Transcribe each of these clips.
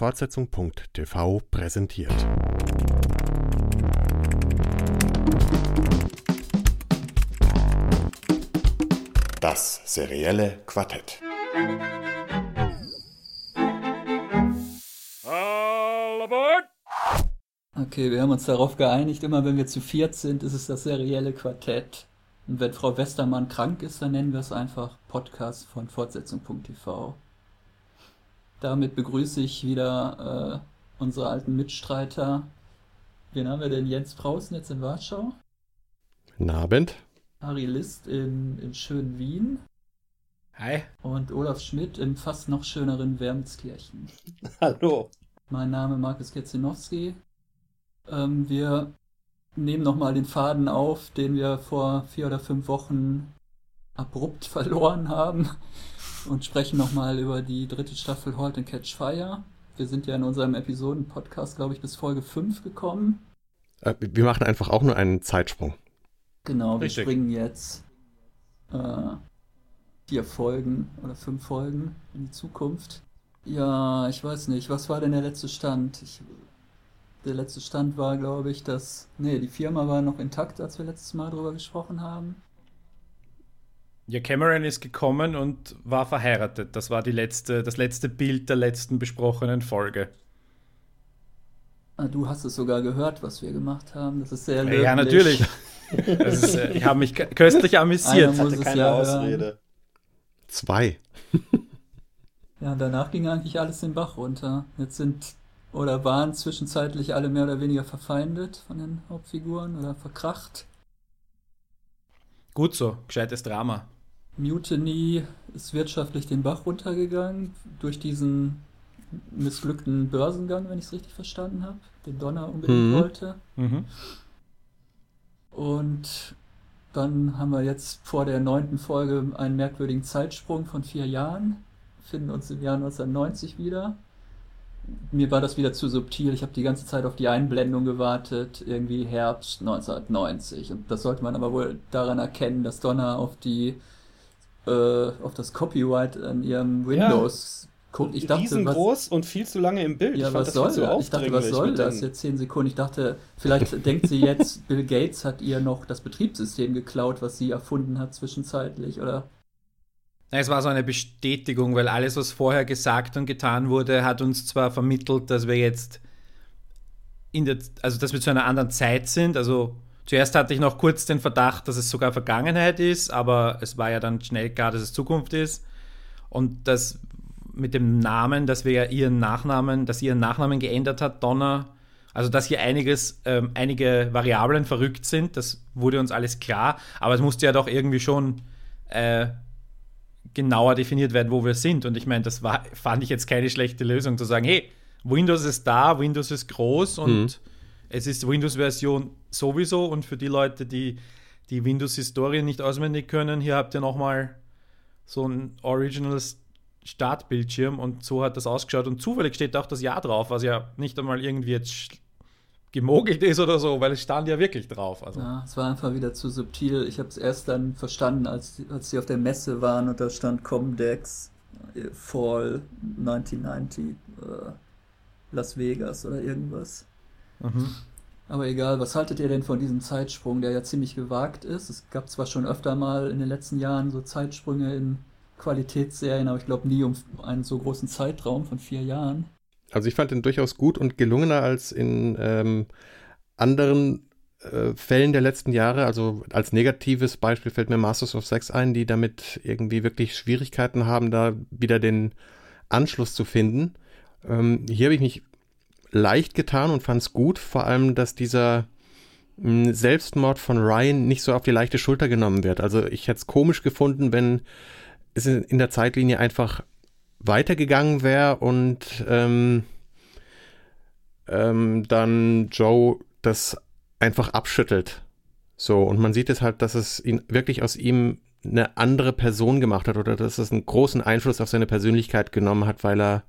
Fortsetzung.tv präsentiert. Das serielle Quartett. Okay, wir haben uns darauf geeinigt, immer wenn wir zu viert sind, ist es das serielle Quartett. Und wenn Frau Westermann krank ist, dann nennen wir es einfach Podcast von Fortsetzung.tv. Damit begrüße ich wieder äh, unsere alten Mitstreiter. Wen haben wir denn? Jens Prausen jetzt in Warschau. Guten Abend. Harry List in, in schönen Wien. Hi. Und Olaf Schmidt im fast noch schöneren Wermskirchen. Hallo. Mein Name ist Markus Ketzinowski. Ähm, wir nehmen nochmal den Faden auf, den wir vor vier oder fünf Wochen abrupt verloren haben und sprechen nochmal über die dritte Staffel Halt and Catch Fire. Wir sind ja in unserem Episoden-Podcast, glaube ich, bis Folge 5 gekommen. Äh, wir machen einfach auch nur einen Zeitsprung. Genau, wir Richtig. springen jetzt äh, vier Folgen oder fünf Folgen in die Zukunft. Ja, ich weiß nicht, was war denn der letzte Stand? Ich, der letzte Stand war, glaube ich, dass. Nee, die Firma war noch intakt, als wir letztes Mal drüber gesprochen haben. Ja, Cameron ist gekommen und war verheiratet. Das war die letzte, das letzte Bild der letzten besprochenen Folge. Ah, du hast es sogar gehört, was wir gemacht haben. Das ist sehr löblich. Ja, natürlich. ist, äh, ich habe mich köstlich amüsiert. Einer hatte keine ja Ausrede. Hören. Zwei. ja, danach ging eigentlich alles den Bach runter. Jetzt sind oder waren zwischenzeitlich alle mehr oder weniger verfeindet von den Hauptfiguren oder verkracht. Gut so, gescheites Drama. Mutiny ist wirtschaftlich den Bach runtergegangen durch diesen missglückten Börsengang, wenn ich es richtig verstanden habe, den Donner unbedingt mhm. wollte. Mhm. Und dann haben wir jetzt vor der neunten Folge einen merkwürdigen Zeitsprung von vier Jahren, finden uns im Jahr 1990 wieder. Mir war das wieder zu subtil. Ich habe die ganze Zeit auf die Einblendung gewartet, irgendwie Herbst 1990. Und das sollte man aber wohl daran erkennen, dass Donner auf die äh, auf das Copyright an ihrem Windows ja. guckt. Ich dachte, Riesengroß was, und viel zu lange im Bild. Ja, ich was soll das? Ich dachte, was soll das? Jetzt zehn Sekunden. Ich dachte, vielleicht denkt sie jetzt, Bill Gates hat ihr noch das Betriebssystem geklaut, was sie erfunden hat zwischenzeitlich, oder? Es war so eine Bestätigung, weil alles, was vorher gesagt und getan wurde, hat uns zwar vermittelt, dass wir jetzt in der, also dass wir zu einer anderen Zeit sind, also Zuerst hatte ich noch kurz den Verdacht, dass es sogar Vergangenheit ist, aber es war ja dann schnell klar, dass es Zukunft ist. Und das mit dem Namen, dass wir ja ihren Nachnamen, dass ihren Nachnamen geändert hat, Donna, also dass hier einiges, ähm, einige Variablen verrückt sind, das wurde uns alles klar, aber es musste ja doch irgendwie schon äh, genauer definiert werden, wo wir sind. Und ich meine, das war, fand ich jetzt keine schlechte Lösung, zu sagen, hey, Windows ist da, Windows ist groß und mhm. Es ist Windows-Version sowieso und für die Leute, die die Windows-Historie nicht auswendig können, hier habt ihr nochmal so ein Original Startbildschirm und so hat das ausgeschaut und zufällig steht auch das Jahr drauf, was ja nicht einmal irgendwie jetzt gemogelt ist oder so, weil es stand ja wirklich drauf. Also. Ja, es war einfach wieder zu subtil. Ich habe es erst dann verstanden, als, als sie auf der Messe waren und da stand Comdex äh, Fall 1990 äh, Las Vegas oder irgendwas. Mhm. Aber egal, was haltet ihr denn von diesem Zeitsprung, der ja ziemlich gewagt ist? Es gab zwar schon öfter mal in den letzten Jahren so Zeitsprünge in Qualitätsserien, aber ich glaube nie um einen so großen Zeitraum von vier Jahren. Also ich fand den durchaus gut und gelungener als in ähm, anderen äh, Fällen der letzten Jahre. Also als negatives Beispiel fällt mir Masters of Sex ein, die damit irgendwie wirklich Schwierigkeiten haben, da wieder den Anschluss zu finden. Ähm, hier habe ich mich leicht getan und fand es gut, vor allem, dass dieser hm, Selbstmord von Ryan nicht so auf die leichte Schulter genommen wird. Also ich hätte es komisch gefunden, wenn es in der Zeitlinie einfach weitergegangen wäre und ähm, ähm, dann Joe das einfach abschüttelt. So, und man sieht es halt, dass es ihn wirklich aus ihm eine andere Person gemacht hat oder dass es einen großen Einfluss auf seine Persönlichkeit genommen hat, weil er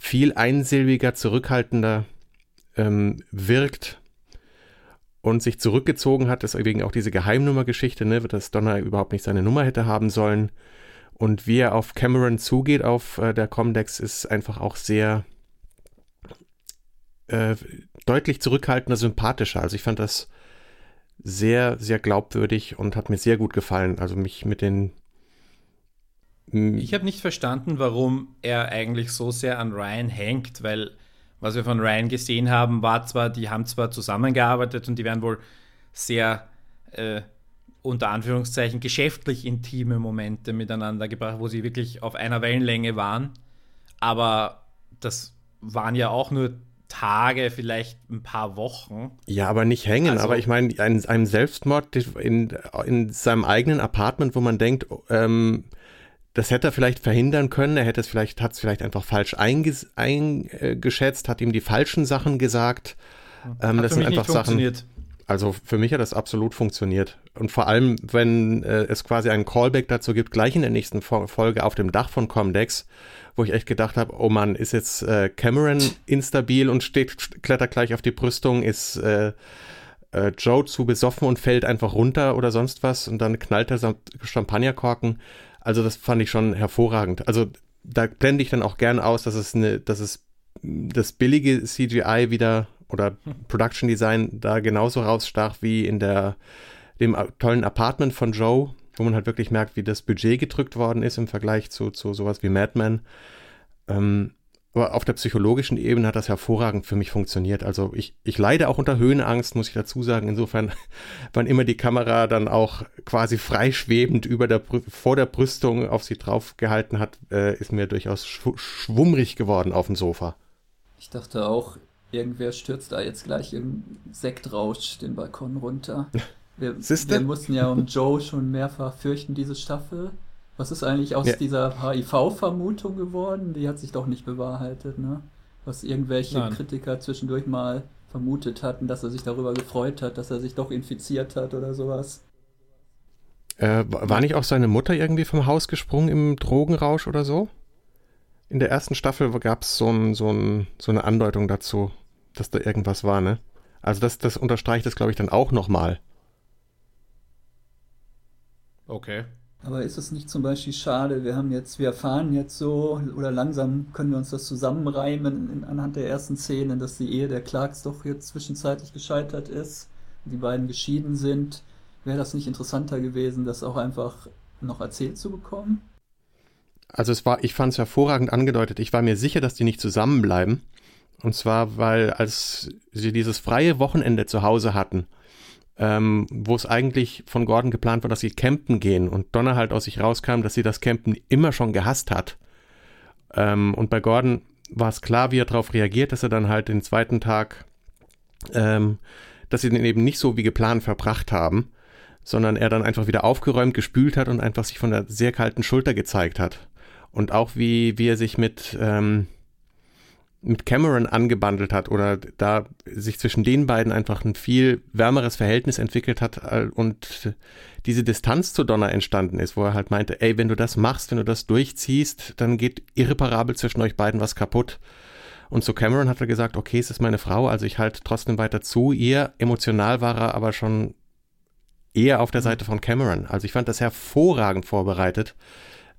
viel einsilbiger, zurückhaltender ähm, wirkt und sich zurückgezogen hat. Deswegen auch diese Geheimnummergeschichte, ne, dass Donner überhaupt nicht seine Nummer hätte haben sollen. Und wie er auf Cameron zugeht, auf äh, der Comdex, ist einfach auch sehr äh, deutlich zurückhaltender, sympathischer. Also ich fand das sehr, sehr glaubwürdig und hat mir sehr gut gefallen. Also mich mit den. Ich habe nicht verstanden, warum er eigentlich so sehr an Ryan hängt, weil was wir von Ryan gesehen haben, war zwar, die haben zwar zusammengearbeitet und die werden wohl sehr äh, unter Anführungszeichen geschäftlich intime Momente miteinander gebracht, wo sie wirklich auf einer Wellenlänge waren. Aber das waren ja auch nur Tage, vielleicht ein paar Wochen. Ja, aber nicht hängen. Also, aber ich meine, ein, einem Selbstmord in, in seinem eigenen Apartment, wo man denkt, ähm, das hätte er vielleicht verhindern können. Er hätte es vielleicht, hat es vielleicht einfach falsch eingeschätzt, hat ihm die falschen Sachen gesagt. Ähm, das sind einfach Sachen. Also für mich hat das absolut funktioniert. Und vor allem, wenn äh, es quasi einen Callback dazu gibt, gleich in der nächsten Folge auf dem Dach von Comdex, wo ich echt gedacht habe, oh Mann, ist jetzt äh, Cameron instabil und steht, klettert gleich auf die Brüstung, ist äh, äh, Joe zu besoffen und fällt einfach runter oder sonst was und dann knallt er Champagnerkorken. Also das fand ich schon hervorragend. Also da blende ich dann auch gern aus, dass es eine, dass es das billige CGI wieder oder Production Design da genauso rausstach wie in der dem tollen Apartment von Joe, wo man halt wirklich merkt, wie das Budget gedrückt worden ist im Vergleich zu, zu sowas wie Mad Men. Ähm, aber auf der psychologischen Ebene hat das hervorragend für mich funktioniert. Also ich, ich leide auch unter Höhenangst, muss ich dazu sagen. Insofern, wann immer die Kamera dann auch quasi freischwebend über der, vor der Brüstung auf sie drauf gehalten hat, äh, ist mir durchaus schw schwummrig geworden auf dem Sofa. Ich dachte auch, irgendwer stürzt da jetzt gleich im Sektrausch den Balkon runter. Wir, wir mussten ja um Joe schon mehrfach fürchten, diese Staffel. Was ist eigentlich aus ja. dieser HIV-Vermutung geworden? Die hat sich doch nicht bewahrheitet, ne? Was irgendwelche Nein. Kritiker zwischendurch mal vermutet hatten, dass er sich darüber gefreut hat, dass er sich doch infiziert hat oder sowas. Äh, war nicht auch seine Mutter irgendwie vom Haus gesprungen im Drogenrausch oder so? In der ersten Staffel gab es so, ein, so, so eine Andeutung dazu, dass da irgendwas war, ne? Also das, das unterstreicht es, glaube ich, dann auch nochmal. Okay. Aber ist es nicht zum Beispiel schade, wir haben jetzt, wir erfahren jetzt so, oder langsam können wir uns das zusammenreimen in, anhand der ersten Szenen, dass die Ehe der Clarks doch jetzt zwischenzeitlich gescheitert ist, die beiden geschieden sind. Wäre das nicht interessanter gewesen, das auch einfach noch erzählt zu bekommen? Also es war, ich fand es hervorragend angedeutet. Ich war mir sicher, dass die nicht zusammenbleiben. Und zwar, weil als sie dieses freie Wochenende zu Hause hatten, ähm, wo es eigentlich von Gordon geplant war, dass sie campen gehen und Donna halt aus sich rauskam, dass sie das Campen immer schon gehasst hat. Ähm, und bei Gordon war es klar, wie er darauf reagiert, dass er dann halt den zweiten Tag, ähm, dass sie den eben nicht so wie geplant verbracht haben, sondern er dann einfach wieder aufgeräumt, gespült hat und einfach sich von der sehr kalten Schulter gezeigt hat. Und auch wie, wie er sich mit, ähm, mit Cameron angebandelt hat oder da sich zwischen den beiden einfach ein viel wärmeres Verhältnis entwickelt hat und diese Distanz zu Donna entstanden ist, wo er halt meinte, ey, wenn du das machst, wenn du das durchziehst, dann geht irreparabel zwischen euch beiden was kaputt. Und zu Cameron hat er gesagt, okay, es ist meine Frau, also ich halte trotzdem weiter zu ihr. Emotional war er aber schon eher auf der Seite von Cameron. Also ich fand das hervorragend vorbereitet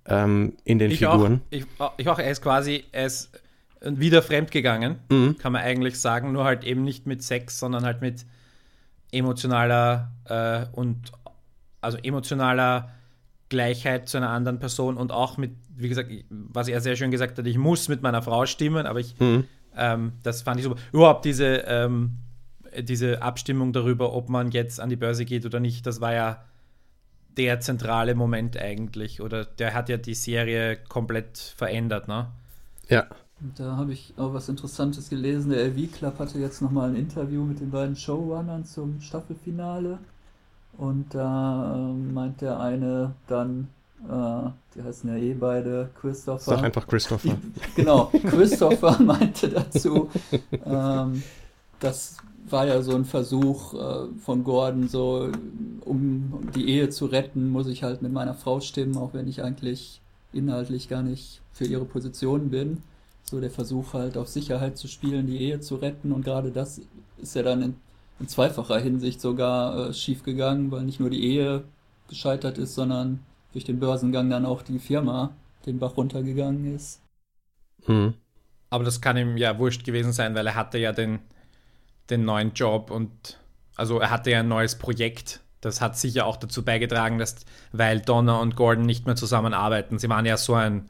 ähm, in den ich Figuren. Auch, ich, ich auch, er ist quasi, er ist wieder fremdgegangen, mhm. kann man eigentlich sagen, nur halt eben nicht mit Sex, sondern halt mit emotionaler äh, und also emotionaler Gleichheit zu einer anderen Person und auch mit, wie gesagt, was er sehr schön gesagt hat, ich muss mit meiner Frau stimmen, aber ich, mhm. ähm, das fand ich super. Überhaupt diese, ähm, diese Abstimmung darüber, ob man jetzt an die Börse geht oder nicht, das war ja der zentrale Moment eigentlich. Oder der hat ja die Serie komplett verändert, ne? Ja. Da habe ich auch was Interessantes gelesen. Der LV Club hatte jetzt nochmal ein Interview mit den beiden Showrunnern zum Staffelfinale. Und da äh, meint der eine dann, äh, die heißen ja eh beide Christopher. Sag einfach Christopher. genau, Christopher meinte dazu, ähm, dass war ja so ein Versuch äh, von Gordon, so um die Ehe zu retten, muss ich halt mit meiner Frau stimmen, auch wenn ich eigentlich inhaltlich gar nicht für ihre Position bin. So der Versuch halt auf Sicherheit zu spielen, die Ehe zu retten und gerade das ist ja dann in, in zweifacher Hinsicht sogar äh, schief gegangen, weil nicht nur die Ehe gescheitert ist, sondern durch den Börsengang dann auch die Firma den Bach runtergegangen ist. Hm. Aber das kann ihm ja wurscht gewesen sein, weil er hatte ja den, den neuen Job und also er hatte ja ein neues Projekt. Das hat sicher auch dazu beigetragen, dass, weil Donna und Gordon nicht mehr zusammenarbeiten. Sie waren ja so ein,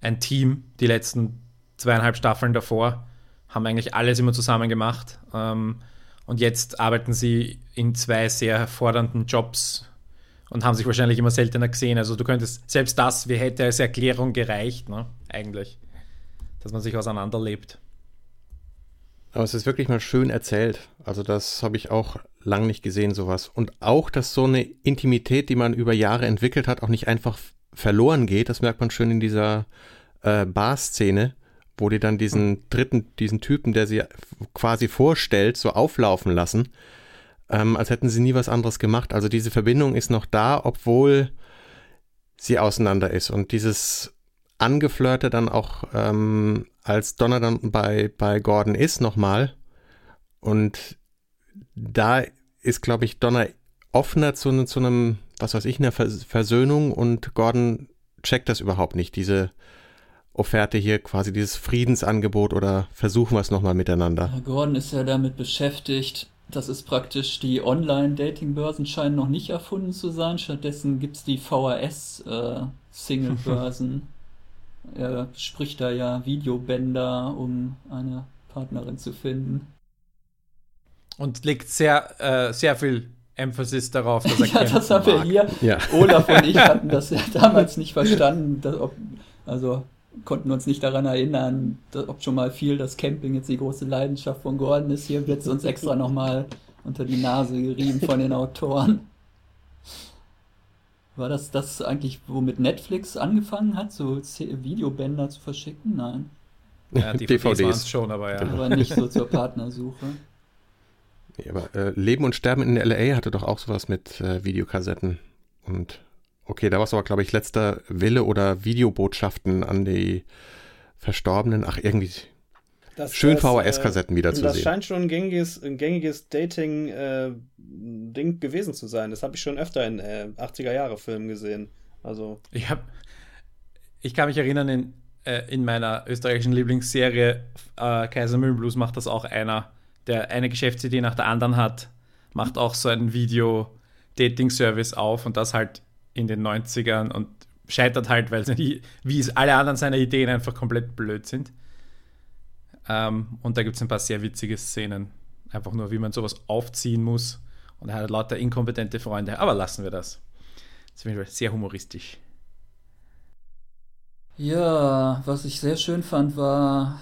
ein Team die letzten zweieinhalb Staffeln davor, haben eigentlich alles immer zusammen gemacht. Ähm, und jetzt arbeiten sie in zwei sehr fordernden Jobs und haben sich wahrscheinlich immer seltener gesehen. Also du könntest, selbst das, wie hätte als Erklärung gereicht, ne? Eigentlich. Dass man sich auseinanderlebt. Aber es ist wirklich mal schön erzählt. Also das habe ich auch lang nicht gesehen, sowas. Und auch, dass so eine Intimität, die man über Jahre entwickelt hat, auch nicht einfach verloren geht. Das merkt man schön in dieser äh, Bar-Szene, wo die dann diesen dritten, diesen Typen, der sie quasi vorstellt, so auflaufen lassen, ähm, als hätten sie nie was anderes gemacht. Also diese Verbindung ist noch da, obwohl sie auseinander ist. Und dieses Angeflirte dann auch, ähm, als Donner dann bei, bei Gordon ist, nochmal. Und da ist, glaube ich, Donner offener zu, zu einem, was weiß ich, einer Versöhnung und Gordon checkt das überhaupt nicht, diese Offerte hier, quasi dieses Friedensangebot oder versuchen wir es nochmal miteinander. Gordon ist ja damit beschäftigt, das ist praktisch, die Online-Dating-Börsen scheinen noch nicht erfunden zu sein, stattdessen gibt es die VHS-Single-Börsen. Äh, er spricht da ja Videobänder, um eine Partnerin zu finden. Und legt sehr, äh, sehr viel Emphasis darauf, dass er Ja, das haben wir hier. Ja. Olaf und ich hatten das ja damals nicht verstanden. Dass, ob, also konnten uns nicht daran erinnern, ob schon mal viel das Camping jetzt die große Leidenschaft von Gordon ist. Hier wird es uns extra nochmal unter die Nase gerieben von den Autoren. War das das eigentlich, womit Netflix angefangen hat, so Videobänder zu verschicken? Nein. Ja, die DVDs schon, aber ja. Aber nicht so zur Partnersuche. Ja, aber äh, Leben und Sterben in LA hatte doch auch sowas mit äh, Videokassetten. Und okay, da war es aber, glaube ich, letzter Wille oder Videobotschaften an die Verstorbenen. Ach, irgendwie das, schön VHS-Kassetten äh, wieder zu das sehen. Das scheint schon ein gängiges, ein gängiges Dating-Ding äh, gewesen zu sein. Das habe ich schon öfter in 80er-Jahre-Filmen äh, gesehen. Also. Ich habe. Ich kann mich erinnern, in, äh, in meiner österreichischen Lieblingsserie äh, Kaiser Mühlenblues macht das auch einer der eine Geschäftsidee nach der anderen hat, macht auch so einen Video-Dating-Service auf und das halt in den 90ern und scheitert halt, weil sie, wie alle anderen seiner Ideen einfach komplett blöd sind. Ähm, und da gibt es ein paar sehr witzige Szenen. Einfach nur, wie man sowas aufziehen muss. Und er hat lauter inkompetente Freunde. Aber lassen wir das. Das ist sehr humoristisch. Ja, was ich sehr schön fand, war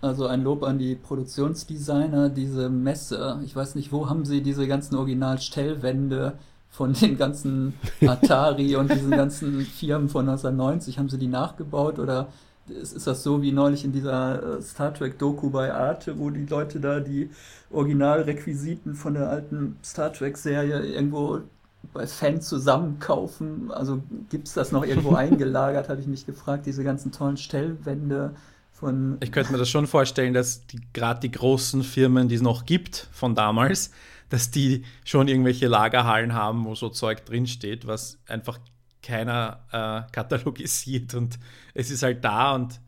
also ein Lob an die Produktionsdesigner, diese Messe. Ich weiß nicht, wo haben sie diese ganzen Originalstellwände von den ganzen Atari und diesen ganzen Firmen von 1990? Haben sie die nachgebaut oder ist, das so wie neulich in dieser äh, Star Trek Doku bei Arte, wo die Leute da die Originalrequisiten von der alten Star Trek Serie irgendwo bei Fans zusammenkaufen? Also gibt es das noch irgendwo eingelagert, habe ich mich gefragt, diese ganzen tollen Stellwände von ich könnte mir das schon vorstellen, dass gerade die großen Firmen, die es noch gibt von damals, dass die schon irgendwelche Lagerhallen haben, wo so Zeug drinsteht, was einfach keiner äh, katalogisiert und es ist halt da und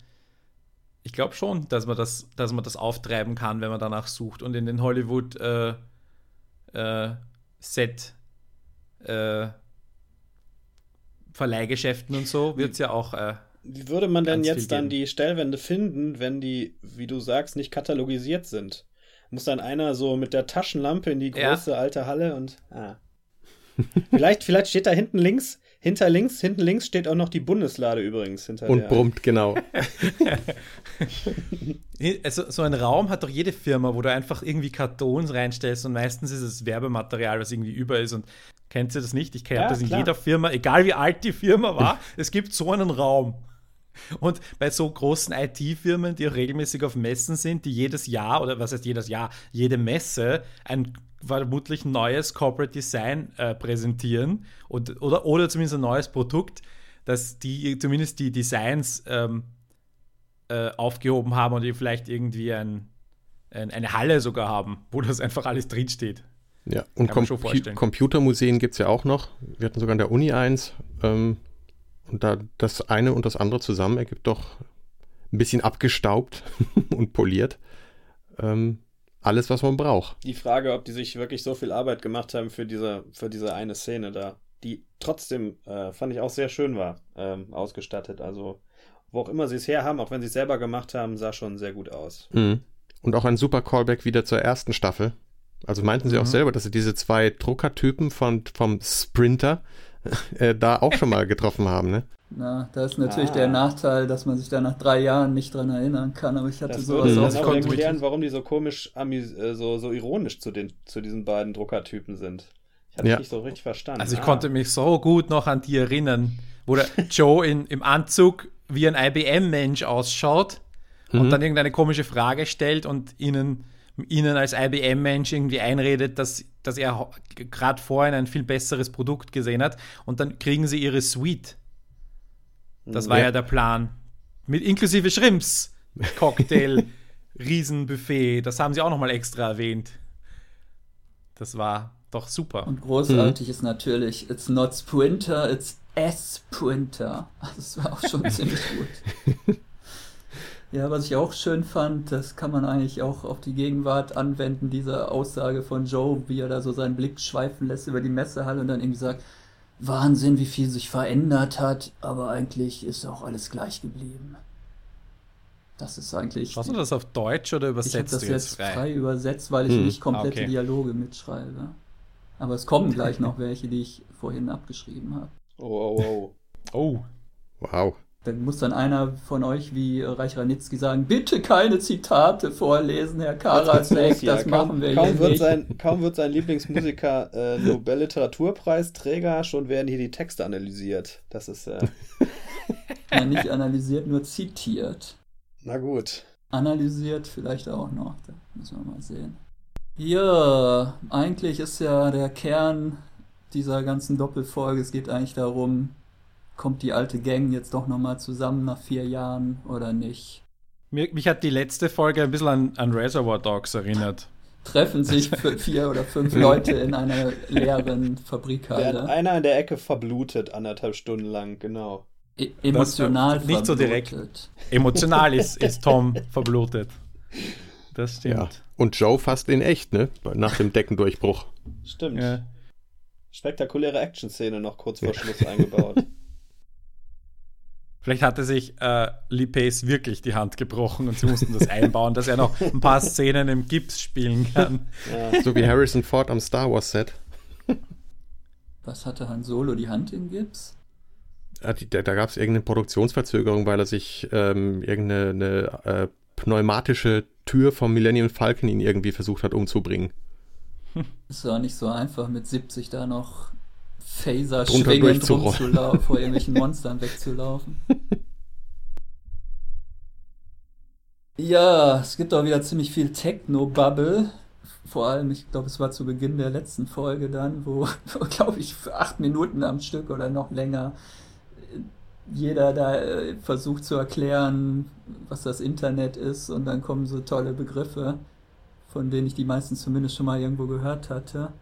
ich glaube schon, dass man das, dass man das auftreiben kann, wenn man danach sucht. Und in den Hollywood äh, äh, Set äh, Verleihgeschäften und so wird es ja auch äh, wie würde man denn jetzt dann die Stellwände finden, wenn die, wie du sagst, nicht katalogisiert sind? Muss dann einer so mit der Taschenlampe in die große ja. alte Halle und. Ah. vielleicht, vielleicht steht da hinten links, hinter links, hinten links steht auch noch die Bundeslade übrigens. Hinter und der. brummt, genau. also, so ein Raum hat doch jede Firma, wo du einfach irgendwie Kartons reinstellst und meistens ist es Werbematerial, was irgendwie über ist und Kennt ihr das nicht? Ich kenne ja, das in klar. jeder Firma, egal wie alt die Firma war. es gibt so einen Raum. Und bei so großen IT-Firmen, die auch regelmäßig auf Messen sind, die jedes Jahr, oder was heißt jedes Jahr, jede Messe ein vermutlich neues Corporate Design äh, präsentieren und, oder, oder zumindest ein neues Produkt, dass die zumindest die Designs ähm, äh, aufgehoben haben und die vielleicht irgendwie ein, ein, eine Halle sogar haben, wo das einfach alles drinsteht. Ja, und Com Computermuseen gibt es ja auch noch. Wir hatten sogar an der Uni eins. Ähm, und da das eine und das andere zusammen ergibt doch ein bisschen abgestaubt und poliert. Ähm, alles, was man braucht. Die Frage, ob die sich wirklich so viel Arbeit gemacht haben für diese, für diese eine Szene da, die trotzdem, äh, fand ich auch sehr schön war, ähm, ausgestattet. Also, wo auch immer sie es her haben, auch wenn sie es selber gemacht haben, sah schon sehr gut aus. Mhm. Und auch ein super Callback wieder zur ersten Staffel. Also meinten sie mhm. auch selber, dass sie diese zwei Druckertypen von, vom Sprinter äh, da auch schon mal getroffen haben, ne? Na, da ist natürlich ah. der Nachteil, dass man sich da nach drei Jahren nicht dran erinnern kann, aber ich hatte das sowas auch. Das auch erklären, warum die so komisch, äh, so, so ironisch zu, den, zu diesen beiden Druckertypen sind. Ich hatte ja. nicht so richtig verstanden. Also ich ah. konnte mich so gut noch an die erinnern, wo der Joe in, im Anzug wie ein IBM-Mensch ausschaut mhm. und dann irgendeine komische Frage stellt und ihnen, ihnen als IBM-Mensch irgendwie einredet, dass, dass er gerade vorhin ein viel besseres Produkt gesehen hat und dann kriegen sie ihre Suite das war ja, ja der Plan. Mit inklusive Shrimps, Cocktail, Riesenbuffet. Das haben sie auch nochmal extra erwähnt. Das war doch super. Und großartig mhm. ist natürlich, it's not Sprinter, it's S-Sprinter. Das war auch schon ziemlich gut. Ja, was ich auch schön fand, das kann man eigentlich auch auf die Gegenwart anwenden, diese Aussage von Joe, wie er da so seinen Blick schweifen lässt über die Messehalle und dann irgendwie sagt, Wahnsinn, wie viel sich verändert hat, aber eigentlich ist auch alles gleich geblieben. Das ist eigentlich. Hast du das auf Deutsch oder übersetzt? Ich habe das jetzt frei? frei? übersetzt, weil ich hm. nicht komplette okay. Dialoge mitschreibe. Aber es kommen gleich noch welche, die ich vorhin abgeschrieben habe. Oh, oh, oh. Oh. Wow. Dann muss dann einer von euch wie Reich Ranitzky sagen, bitte keine Zitate vorlesen, Herr Karasek, ja, das kaum, machen wir kaum wird nicht. Sein, kaum wird sein Lieblingsmusiker äh, Nobel-Literaturpreisträger, schon werden hier die Texte analysiert. Das ist... Äh... ja, nicht analysiert, nur zitiert. Na gut. Analysiert vielleicht auch noch, da müssen wir mal sehen. Ja, eigentlich ist ja der Kern dieser ganzen Doppelfolge, es geht eigentlich darum, kommt die alte Gang jetzt doch nochmal zusammen nach vier Jahren oder nicht? Mir, mich hat die letzte Folge ein bisschen an, an Reservoir Dogs erinnert. Treffen sich vier oder fünf Leute in einer leeren Fabrikhalle. Während einer in der Ecke verblutet, anderthalb Stunden lang, genau. E emotional das, Nicht verblutet. so direkt. Emotional ist, ist Tom verblutet. Das stimmt. Ja. Und Joe fast in echt, ne? Nach dem Deckendurchbruch. Stimmt. Ja. Spektakuläre Action-Szene noch kurz vor Schluss eingebaut. Vielleicht hatte sich äh, Lee Pace wirklich die Hand gebrochen und sie mussten das einbauen, dass er noch ein paar Szenen im Gips spielen kann. Ja. So wie Harrison Ford am Star Wars Set. Was hatte Han Solo die Hand im Gips? Ja, die, da, da gab es irgendeine Produktionsverzögerung, weil er sich ähm, irgendeine äh, pneumatische Tür vom Millennium Falcon ihn irgendwie versucht hat umzubringen. Es war nicht so einfach, mit 70 da noch Phaser schwingend rumzulaufen, vor irgendwelchen Monstern wegzulaufen. Ja, es gibt auch wieder ziemlich viel Techno-Bubble. Vor allem, ich glaube, es war zu Beginn der letzten Folge dann, wo, wo glaube ich, für acht Minuten am Stück oder noch länger äh, jeder da äh, versucht zu erklären, was das Internet ist und dann kommen so tolle Begriffe, von denen ich die meisten zumindest schon mal irgendwo gehört hatte.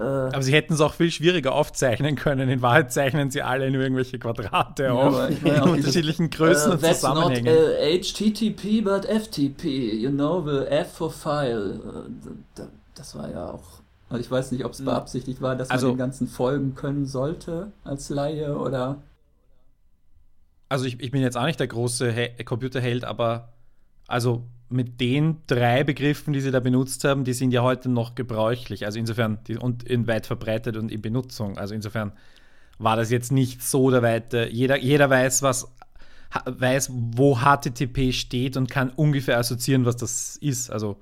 Äh, aber sie hätten es auch viel schwieriger aufzeichnen können. In Wahrheit zeichnen sie alle nur irgendwelche Quadrate ja, auf in unterschiedlichen Größen uh, und Zusammenhängen. Not, uh, HTTP, but FTP. You know, the F for File. Das war ja auch. Also ich weiß nicht, ob es hm. beabsichtigt war, dass also, man den ganzen folgen können sollte als Laie oder. Also ich, ich bin jetzt auch nicht der große Computerheld, aber also mit den drei Begriffen, die sie da benutzt haben, die sind ja heute noch gebräuchlich. Also insofern die, und in weit verbreitet und in Benutzung. Also insofern war das jetzt nicht so der weite. Jeder, jeder weiß, was weiß, wo HTTP steht und kann ungefähr assoziieren, was das ist. Also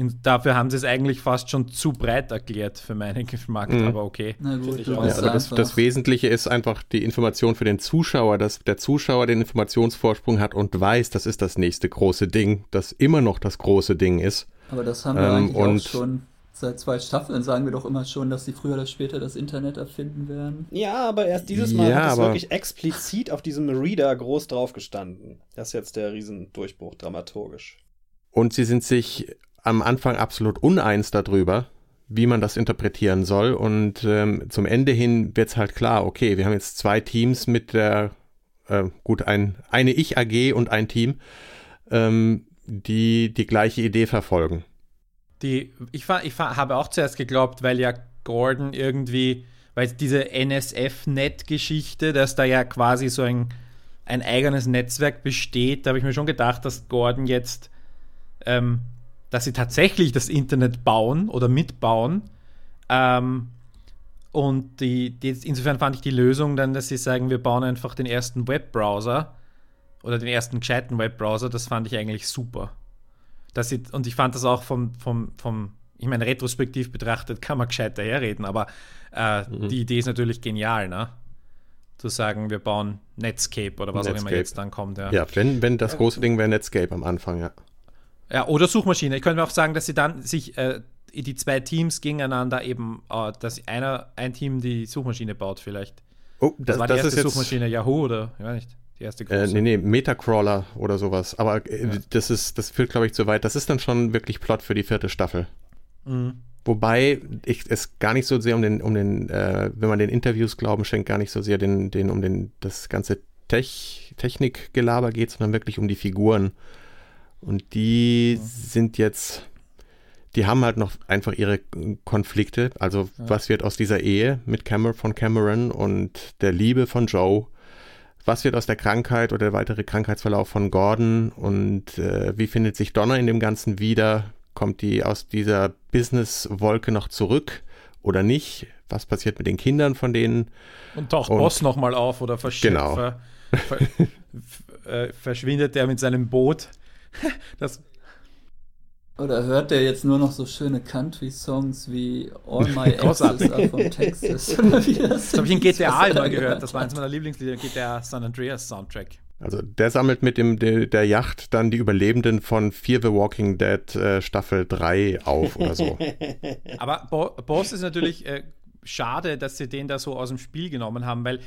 in, dafür haben sie es eigentlich fast schon zu breit erklärt für meinen Geschmack, mhm. aber okay. Na gut, ja, aber das, das, Wesentliche ist einfach die Information für den Zuschauer, dass der Zuschauer den Informationsvorsprung hat und weiß, das ist das nächste große Ding, das immer noch das große Ding ist. Aber das haben wir ähm, eigentlich auch schon seit zwei Staffeln sagen wir doch immer schon, dass sie früher oder später das Internet erfinden werden. Ja, aber erst dieses Mal ja, hat es wirklich explizit auf diesem Reader groß drauf gestanden. Das ist jetzt der Riesendurchbruch dramaturgisch. Und sie sind sich am Anfang absolut uneins darüber, wie man das interpretieren soll. Und ähm, zum Ende hin wird es halt klar, okay, wir haben jetzt zwei Teams mit der äh, gut, ein, eine Ich-AG und ein Team, ähm, die die gleiche Idee verfolgen. Die, ich, ich habe auch zuerst geglaubt, weil ja Gordon irgendwie, weil diese NSF-Net-Geschichte, dass da ja quasi so ein, ein eigenes Netzwerk besteht, da habe ich mir schon gedacht, dass Gordon jetzt, ähm, dass sie tatsächlich das Internet bauen oder mitbauen. Ähm, und die, die, insofern fand ich die Lösung dann, dass sie sagen, wir bauen einfach den ersten Webbrowser oder den ersten gescheiten Webbrowser, das fand ich eigentlich super. Dass sie, und ich fand das auch vom, vom, vom ich meine, retrospektiv betrachtet kann man gescheiter herreden, aber äh, mhm. die Idee ist natürlich genial, ne? Zu sagen, wir bauen Netscape oder was Netscape. auch immer jetzt dann kommt. Ja, ja wenn, wenn das große Ding wäre Netscape am Anfang, ja. Ja, oder Suchmaschine. Ich könnte mir auch sagen, dass sie dann sich äh, die zwei Teams gegeneinander eben, äh, dass einer ein Team die Suchmaschine baut vielleicht. Oh, das, das war die das erste Suchmaschine Yahoo oder ich weiß nicht. Die erste große. Äh, nee, nee, Metacrawler oder sowas. Aber äh, ja. das ist, das führt, glaube ich, zu weit. Das ist dann schon wirklich Plot für die vierte Staffel. Mhm. Wobei ich es gar nicht so sehr um den, um den, äh, wenn man den Interviews glauben schenkt, gar nicht so sehr den, den, um den, das ganze Tech, Technikgelaber geht, sondern wirklich um die Figuren. Und die mhm. sind jetzt, die haben halt noch einfach ihre Konflikte. Also, ja. was wird aus dieser Ehe mit Cameron von Cameron und der Liebe von Joe? was wird aus der Krankheit oder der weitere Krankheitsverlauf von Gordon und äh, wie findet sich Donna in dem Ganzen wieder? Kommt die aus dieser Business-Wolke noch zurück oder nicht? Was passiert mit den Kindern von denen? Und taucht und, Boss nochmal auf oder versch genau. ver, ver, äh, verschwindet er mit seinem Boot? Das oder hört der jetzt nur noch so schöne Country-Songs wie All My Exes are from Texas? Oder wie das das habe ich in GTA immer gehört. Das war eins meiner Lieblingslieder, GTA San Andreas Soundtrack. Also der sammelt mit dem der, der Yacht dann die Überlebenden von Fear the Walking Dead äh, Staffel 3 auf oder so. Aber Bo Boss ist natürlich äh, schade, dass sie den da so aus dem Spiel genommen haben, weil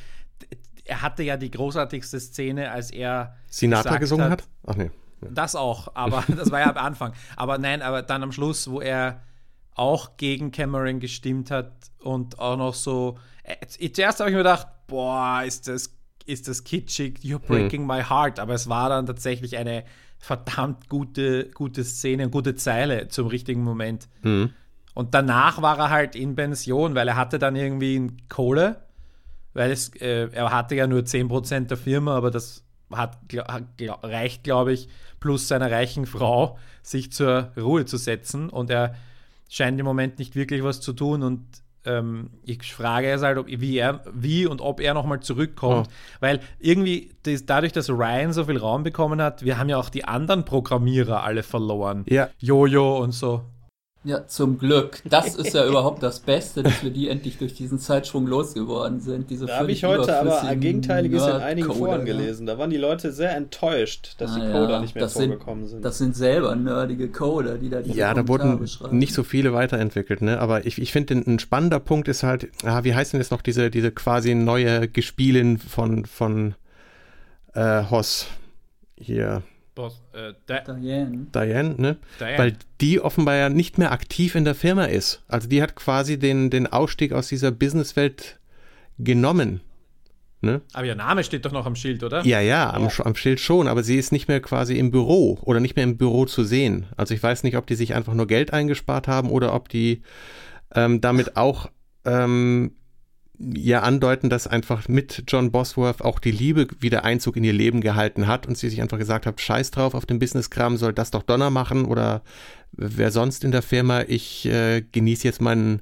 er hatte ja die großartigste Szene, als er Sinatra gesungen hat. hat. Ach nee. Das auch, aber das war ja am Anfang. Aber nein, aber dann am Schluss, wo er auch gegen Cameron gestimmt hat und auch noch so. Äh, zuerst habe ich mir gedacht, boah, ist das, ist das kitschig, you're breaking hm. my heart. Aber es war dann tatsächlich eine verdammt gute, gute Szene, gute Zeile zum richtigen Moment. Hm. Und danach war er halt in Pension, weil er hatte dann irgendwie Kohle, weil es, äh, er hatte ja nur 10% der Firma, aber das hat, reicht, glaube ich, plus seiner reichen Frau, sich zur Ruhe zu setzen. Und er scheint im Moment nicht wirklich was zu tun. Und ähm, ich frage es halt, ob, wie, er, wie und ob er nochmal zurückkommt. Oh. Weil irgendwie, das, dadurch, dass Ryan so viel Raum bekommen hat, wir haben ja auch die anderen Programmierer alle verloren. Ja. Jojo und so. Ja, zum Glück. Das ist ja überhaupt das Beste, dass wir die endlich durch diesen Zeitsprung losgeworden sind. Diese da habe ich heute aber ein Gegenteiliges in einigen Coder, Foren gelesen. Da waren die Leute sehr enttäuscht, dass ah, die Coder ja, nicht mehr vorgekommen sind, sind, Das sind selber nerdige Coder, die da die Ja, da wurden nicht so viele weiterentwickelt, ne? Aber ich, ich finde, ein spannender Punkt ist halt, ah, wie heißt denn jetzt noch diese, diese quasi neue Gespielin von, von äh, Hoss? Hier. Boss, äh, Diane. Diane, ne? Diane. Weil die offenbar ja nicht mehr aktiv in der Firma ist. Also die hat quasi den, den Ausstieg aus dieser Businesswelt genommen. Ne? Aber ihr Name steht doch noch am Schild, oder? Ja, ja, am, ja. am, Schild schon, aber sie ist nicht mehr quasi im Büro oder nicht mehr im Büro zu sehen. Also ich weiß nicht, ob die sich einfach nur Geld eingespart haben oder ob die ähm, damit auch ähm, ja andeuten, dass einfach mit John Bosworth auch die Liebe wieder Einzug in ihr Leben gehalten hat und sie sich einfach gesagt hat, scheiß drauf auf den Businesskram, soll das doch Donner machen oder wer sonst in der Firma, ich äh, genieße jetzt meinen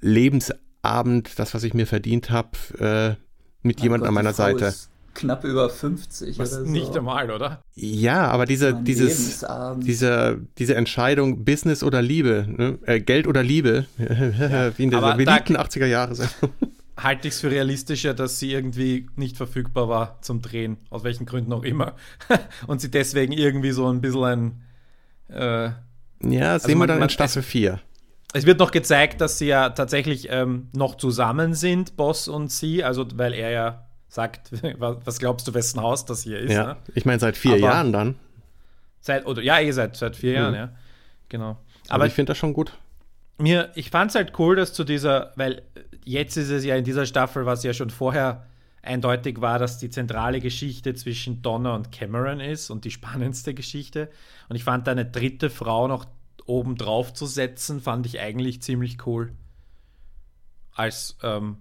Lebensabend, das, was ich mir verdient habe, äh, mit jemandem an meiner Seite. Knapp über 50 was oder so. Nicht einmal, oder? Ja, aber diese, dieses, diese, diese Entscheidung, Business oder Liebe, ne? äh, Geld oder Liebe, ja. wie in dieser beliebten 80er Jahre halte ich es für realistischer, dass sie irgendwie nicht verfügbar war zum Drehen, aus welchen Gründen auch immer. und sie deswegen irgendwie so ein bisschen ein. Äh, ja, also sehen wir dann in Staffel 4. Es wird noch gezeigt, dass sie ja tatsächlich ähm, noch zusammen sind, Boss und sie, also weil er ja sagt, was glaubst du, wessen Haus das hier ist? Ja, ne? ich meine seit vier Aber Jahren dann. Seit, oder, ja, ihr seid seit vier mhm. Jahren, ja. Genau. Aber also ich finde das schon gut. Mir, ich fand es halt cool, dass zu dieser, weil jetzt ist es ja in dieser Staffel, was ja schon vorher eindeutig war, dass die zentrale Geschichte zwischen Donna und Cameron ist und die spannendste Geschichte. Und ich fand da eine dritte Frau noch oben drauf zu setzen, fand ich eigentlich ziemlich cool. Als ähm,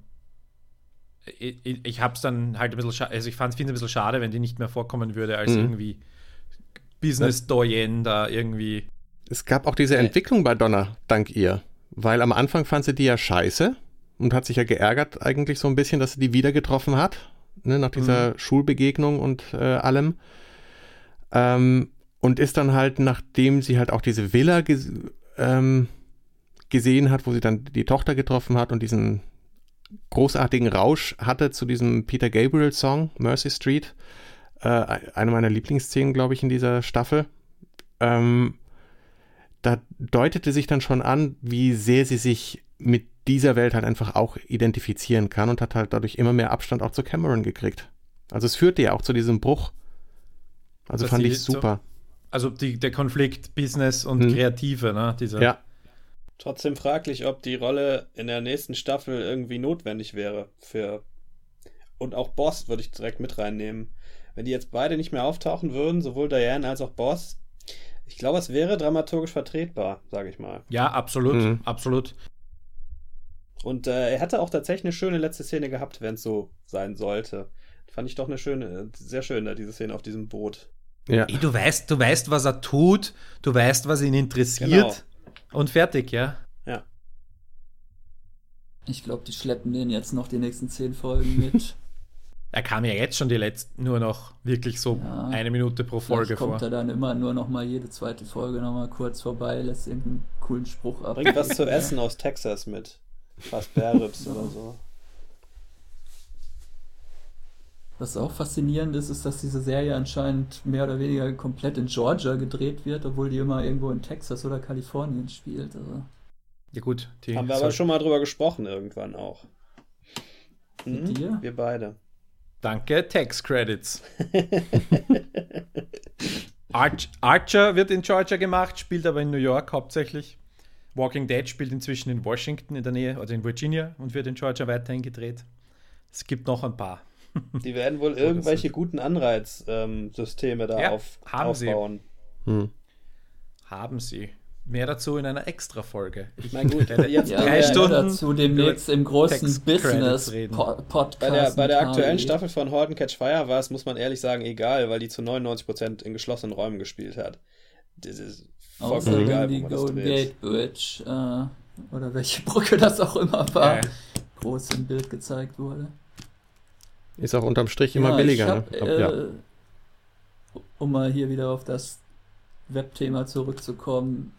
ich, ich habe es dann halt ein bisschen, also ich fand es ein bisschen schade, wenn die nicht mehr vorkommen würde als mhm. irgendwie Business Doyen da irgendwie. Es gab auch diese Entwicklung bei Donna dank ihr, weil am Anfang fand sie die ja scheiße und hat sich ja geärgert eigentlich so ein bisschen, dass sie die wieder getroffen hat, ne, nach dieser mhm. Schulbegegnung und äh, allem. Ähm, und ist dann halt, nachdem sie halt auch diese Villa ges ähm, gesehen hat, wo sie dann die Tochter getroffen hat und diesen großartigen Rausch hatte zu diesem Peter Gabriel Song, Mercy Street, äh, eine meiner Lieblingsszenen, glaube ich, in dieser Staffel. Ähm, da deutete sich dann schon an, wie sehr sie sich mit dieser Welt halt einfach auch identifizieren kann und hat halt dadurch immer mehr Abstand auch zu Cameron gekriegt. Also es führte ja auch zu diesem Bruch. Also das fand ich super. So, also die, der Konflikt Business und hm. Kreative, ne? Dieser. Ja. Trotzdem fraglich, ob die Rolle in der nächsten Staffel irgendwie notwendig wäre für. Und auch Boss würde ich direkt mit reinnehmen. Wenn die jetzt beide nicht mehr auftauchen würden, sowohl Diane als auch Boss, ich glaube, es wäre dramaturgisch vertretbar, sage ich mal. Ja, absolut, mhm. absolut. Und äh, er hatte auch tatsächlich eine schöne letzte Szene gehabt, wenn es so sein sollte. Fand ich doch eine schöne, sehr schön, da, diese Szene auf diesem Boot. Ja. Ey, du weißt, du weißt, was er tut, du weißt, was ihn interessiert genau. und fertig, ja. Ja. Ich glaube, die schleppen den jetzt noch die nächsten zehn Folgen mit. Er kam ja jetzt schon die letzten nur noch wirklich so ja, eine Minute pro Folge kommt vor. kommt er dann immer nur noch mal jede zweite Folge noch mal kurz vorbei, lässt irgendeinen coolen Spruch ab. Bringt was zu essen aus Texas mit. Was Bärrips oder so. Was auch faszinierend ist, ist, dass diese Serie anscheinend mehr oder weniger komplett in Georgia gedreht wird, obwohl die immer irgendwo in Texas oder Kalifornien spielt. Also. Ja gut, haben wir aber schon mal drüber gesprochen irgendwann auch. Hm? Mit dir? Wir beide. Danke, Tax Credits. Arch Archer wird in Georgia gemacht, spielt aber in New York hauptsächlich. Walking Dead spielt inzwischen in Washington in der Nähe, also in Virginia und wird in Georgia weiterhin gedreht. Es gibt noch ein paar. Die werden wohl irgendwelche guten Anreizsysteme ähm, da ja, auf, haben aufbauen. Sie. Hm. Haben sie. Mehr dazu in einer Extra-Folge. Ich meine, gut, jetzt ja, drei Stunden dazu demnächst im großen Business-Podcast. Bei der, bei der aktuellen Staffel von Horden Catch Fire war es, muss man ehrlich sagen, egal, weil die zu 99% in geschlossenen Räumen gespielt hat. Das ist vollkommen egal, die Golden Gate Bridge äh, oder welche Brücke das auch immer war, ja. groß im Bild gezeigt wurde. Ist auch unterm Strich immer ja, billiger. Hab, ne? äh, ja. Um mal hier wieder auf das Webthema zurückzukommen,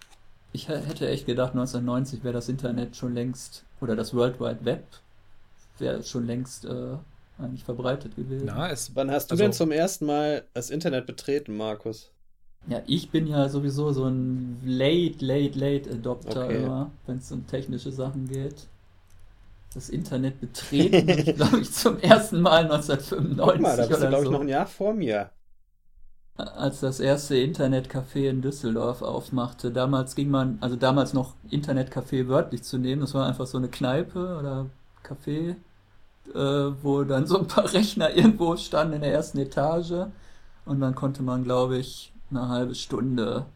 ich hätte echt gedacht, 1990 wäre das Internet schon längst, oder das World Wide Web wäre schon längst äh, eigentlich verbreitet gewesen. Na, es, Wann hast du also, denn zum ersten Mal das Internet betreten, Markus? Ja, ich bin ja sowieso so ein late, late, late Adopter okay. immer, wenn es um technische Sachen geht. Das Internet betreten habe ich, glaube ich, zum ersten Mal 1995. Guck mal, da bist du, glaube ich, noch ein Jahr vor mir als das erste Internetcafé in Düsseldorf aufmachte. Damals ging man, also damals noch Internetcafé wörtlich zu nehmen, das war einfach so eine Kneipe oder Café, äh, wo dann so ein paar Rechner irgendwo standen in der ersten Etage und dann konnte man, glaube ich, eine halbe Stunde,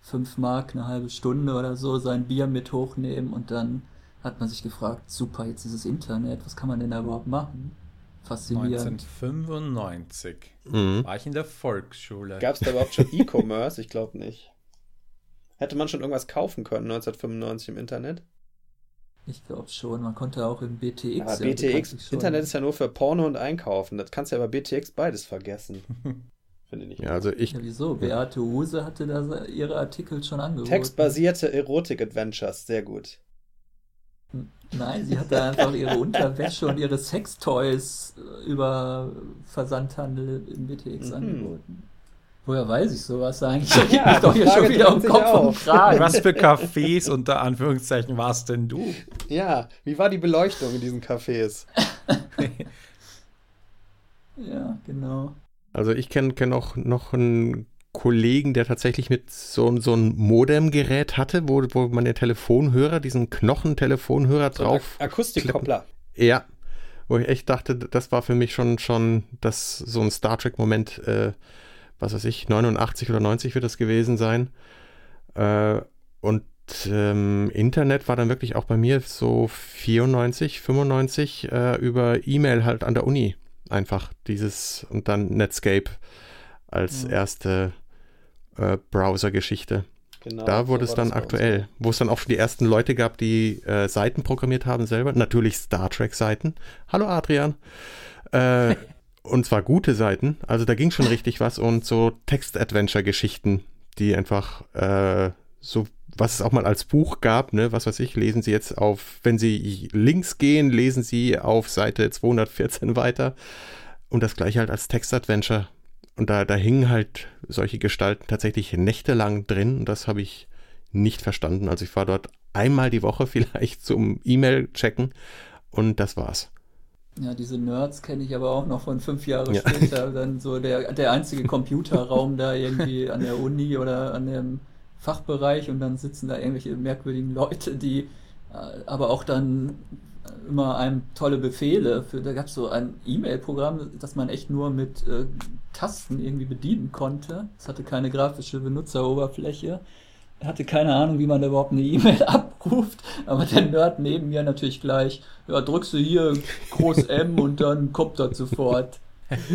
fünf Mark, eine halbe Stunde oder so sein Bier mit hochnehmen und dann hat man sich gefragt, super, jetzt ist das Internet, was kann man denn da überhaupt machen? Faszinierend. 1995 mhm. war ich in der Volksschule. Gab es da überhaupt schon E-Commerce? Ich glaube nicht. Hätte man schon irgendwas kaufen können 1995 im Internet? Ich glaube schon. Man konnte auch im BTX. Ja, BTX. Internet ist ja nur für Porno und Einkaufen. Das kannst du ja bei BTX beides vergessen. Finde ich. Ja, also ich. Ja, wieso? Beate Huse hatte da ihre Artikel schon angeboten. Textbasierte Erotik-Adventures. Sehr gut. Nein, sie hat da einfach ihre Unterwäsche und ihre Sextoys äh, über Versandhandel im BTX mhm. angeboten. Woher weiß ich sowas eigentlich? Ich ja, mich doch hier schon wieder um Kopf und Kragen. Was für Cafés unter Anführungszeichen warst denn du? Ja, wie war die Beleuchtung in diesen Cafés? ja, genau. Also ich kenne kenn auch noch einen Kollegen, der tatsächlich mit so, so ein Modemgerät hatte, wo, wo man den Telefonhörer, diesen Knochen-Telefonhörer so drauf. Akustikkoppler. Ja. wo ich echt dachte, das war für mich schon, schon das, so ein Star Trek-Moment, äh, was weiß ich, 89 oder 90 wird das gewesen sein. Äh, und ähm, Internet war dann wirklich auch bei mir so 94, 95 äh, über E-Mail halt an der Uni einfach dieses und dann Netscape als ja. erste äh, Browser-Geschichte. Genau, da wurde so es dann aktuell, wo es dann auch schon die ersten Leute gab, die äh, Seiten programmiert haben selber. Natürlich Star Trek-Seiten. Hallo Adrian. Äh, und zwar gute Seiten. Also da ging schon richtig was und so Text-Adventure-Geschichten, die einfach äh, so, was es auch mal als Buch gab, ne, was weiß ich, lesen Sie jetzt auf, wenn Sie links gehen, lesen Sie auf Seite 214 weiter. Und das gleiche halt als Text-Adventure und da, da hingen halt solche Gestalten tatsächlich nächtelang drin und das habe ich nicht verstanden. Also ich war dort einmal die Woche vielleicht zum E-Mail-Checken und das war's. Ja, diese Nerds kenne ich aber auch noch von fünf Jahre ja. später. Dann so der, der einzige Computerraum da irgendwie an der Uni oder an dem Fachbereich und dann sitzen da irgendwelche merkwürdigen Leute, die äh, aber auch dann immer einem tolle Befehle. Für, da gab es so ein E-Mail-Programm, das man echt nur mit äh, Tasten irgendwie bedienen konnte. Es hatte keine grafische Benutzeroberfläche. Er hatte keine Ahnung, wie man da überhaupt eine E-Mail abruft, aber der Nerd neben mir natürlich gleich, ja, drückst du hier Groß M und dann kommt das sofort.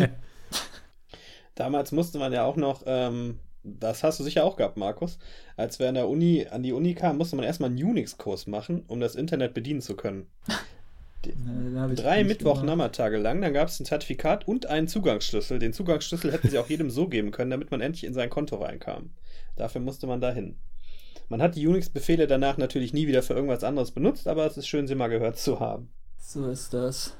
Damals musste man ja auch noch ähm, das hast du sicher auch gehabt, Markus. Als wir an der Uni, an die Uni kamen, musste man erstmal einen Unix-Kurs machen, um das Internet bedienen zu können. Na, drei Mittwoch-Nachmittage lang, dann gab es ein Zertifikat und einen Zugangsschlüssel. Den Zugangsschlüssel hätten sie auch jedem so geben können, damit man endlich in sein Konto reinkam. Dafür musste man dahin. Man hat die Unix-Befehle danach natürlich nie wieder für irgendwas anderes benutzt, aber es ist schön, sie mal gehört zu haben. So ist das.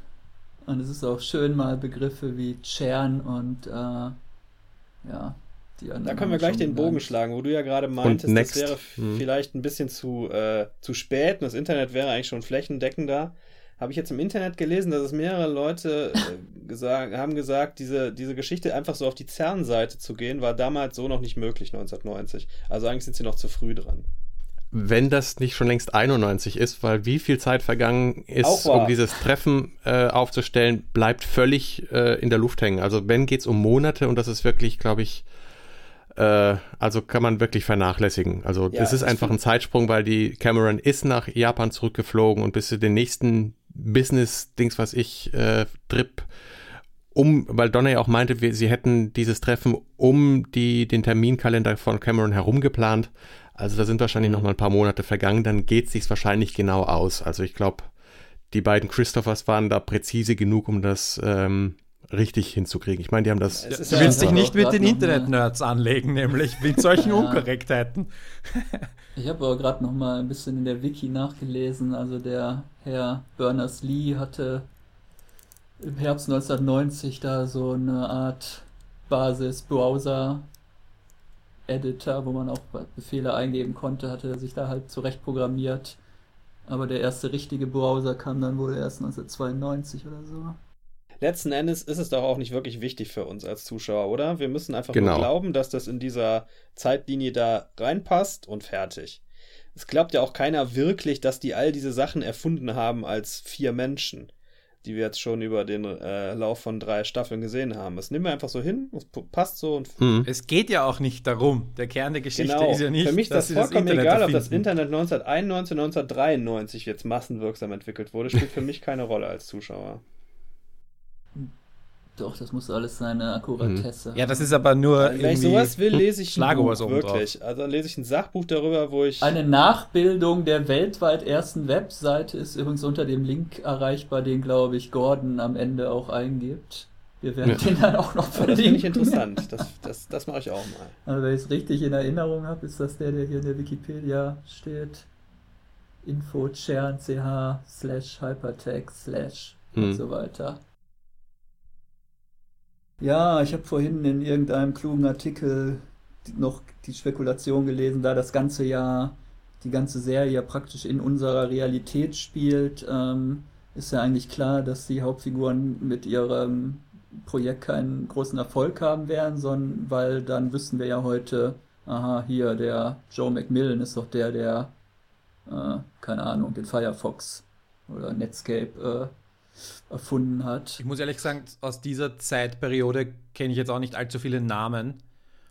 Und es ist auch schön, mal Begriffe wie Chern und äh, ja, da können wir gleich den Bogen schlagen, wo du ja gerade meintest, das wäre hm. vielleicht ein bisschen zu, äh, zu spät und das Internet wäre eigentlich schon flächendeckender. Habe ich jetzt im Internet gelesen, dass es mehrere Leute äh, gesagt, haben gesagt, diese, diese Geschichte einfach so auf die CERN-Seite zu gehen, war damals so noch nicht möglich, 1990. Also eigentlich sind sie noch zu früh dran. Wenn das nicht schon längst 91 ist, weil wie viel Zeit vergangen ist, um dieses Treffen äh, aufzustellen, bleibt völlig äh, in der Luft hängen. Also wenn geht es um Monate und das ist wirklich, glaube ich, äh, also kann man wirklich vernachlässigen. Also ja, das ist einfach ein Zeitsprung, weil die Cameron ist nach Japan zurückgeflogen und bis zu den nächsten Business-Dings, was ich, äh, Trip um, weil Donna ja auch meinte, wir, sie hätten dieses Treffen um die, den Terminkalender von Cameron herum geplant. Also da sind wahrscheinlich noch mal ein paar Monate vergangen, dann geht es sich wahrscheinlich genau aus. Also ich glaube, die beiden Christophers waren da präzise genug, um das ähm, richtig hinzukriegen. Ich meine, die haben das. Ja, du willst dich nicht mit den Internet-Nerds anlegen, nämlich mit solchen ja. Unkorrektheiten. ich habe aber gerade noch mal ein bisschen in der Wiki nachgelesen. Also der Herr Berners-Lee hatte im Herbst 1990 da so eine Art Basis-Browser-Editor, wo man auch Befehle eingeben konnte, hatte er sich da halt zurecht programmiert. Aber der erste richtige Browser kam dann wohl erst 1992 oder so letzten Endes ist es doch auch nicht wirklich wichtig für uns als Zuschauer, oder? Wir müssen einfach genau. nur glauben, dass das in dieser Zeitlinie da reinpasst und fertig. Es glaubt ja auch keiner wirklich, dass die all diese Sachen erfunden haben als vier Menschen, die wir jetzt schon über den äh, Lauf von drei Staffeln gesehen haben. Das nehmen wir einfach so hin, es passt so und. Mhm. Es geht ja auch nicht darum. Der Kern der Geschichte genau. ist ja nicht. Für mich ist das vollkommen das egal, ob das Internet 1991, 1993 jetzt massenwirksam entwickelt wurde, spielt für mich keine Rolle als Zuschauer. Doch, das muss alles seine Akkuratesse. Mhm. Ja, das ist aber nur. Wenn ich sowas will, lese ich ein Buch, wirklich. Also dann lese ich ein Sachbuch darüber, wo ich. Eine Nachbildung der weltweit ersten Webseite ist übrigens unter dem Link erreichbar, den, glaube ich, Gordon am Ende auch eingibt. Wir werden ja. den dann auch noch verlinken. Das finde ich interessant. Das, das, das mache ich auch mal. Also, wenn ich es richtig in Erinnerung habe, ist das der, der hier in der Wikipedia steht. Info ch slash hypertext slash und hm. so weiter. Ja, ich habe vorhin in irgendeinem klugen Artikel noch die Spekulation gelesen, da das ganze Jahr, die ganze Serie ja praktisch in unserer Realität spielt, ähm, ist ja eigentlich klar, dass die Hauptfiguren mit ihrem Projekt keinen großen Erfolg haben werden, sondern weil dann wüssten wir ja heute, aha, hier, der Joe McMillan ist doch der, der, äh, keine Ahnung, den Firefox oder Netscape äh, erfunden hat. Ich muss ehrlich sagen, aus dieser Zeitperiode kenne ich jetzt auch nicht allzu viele Namen.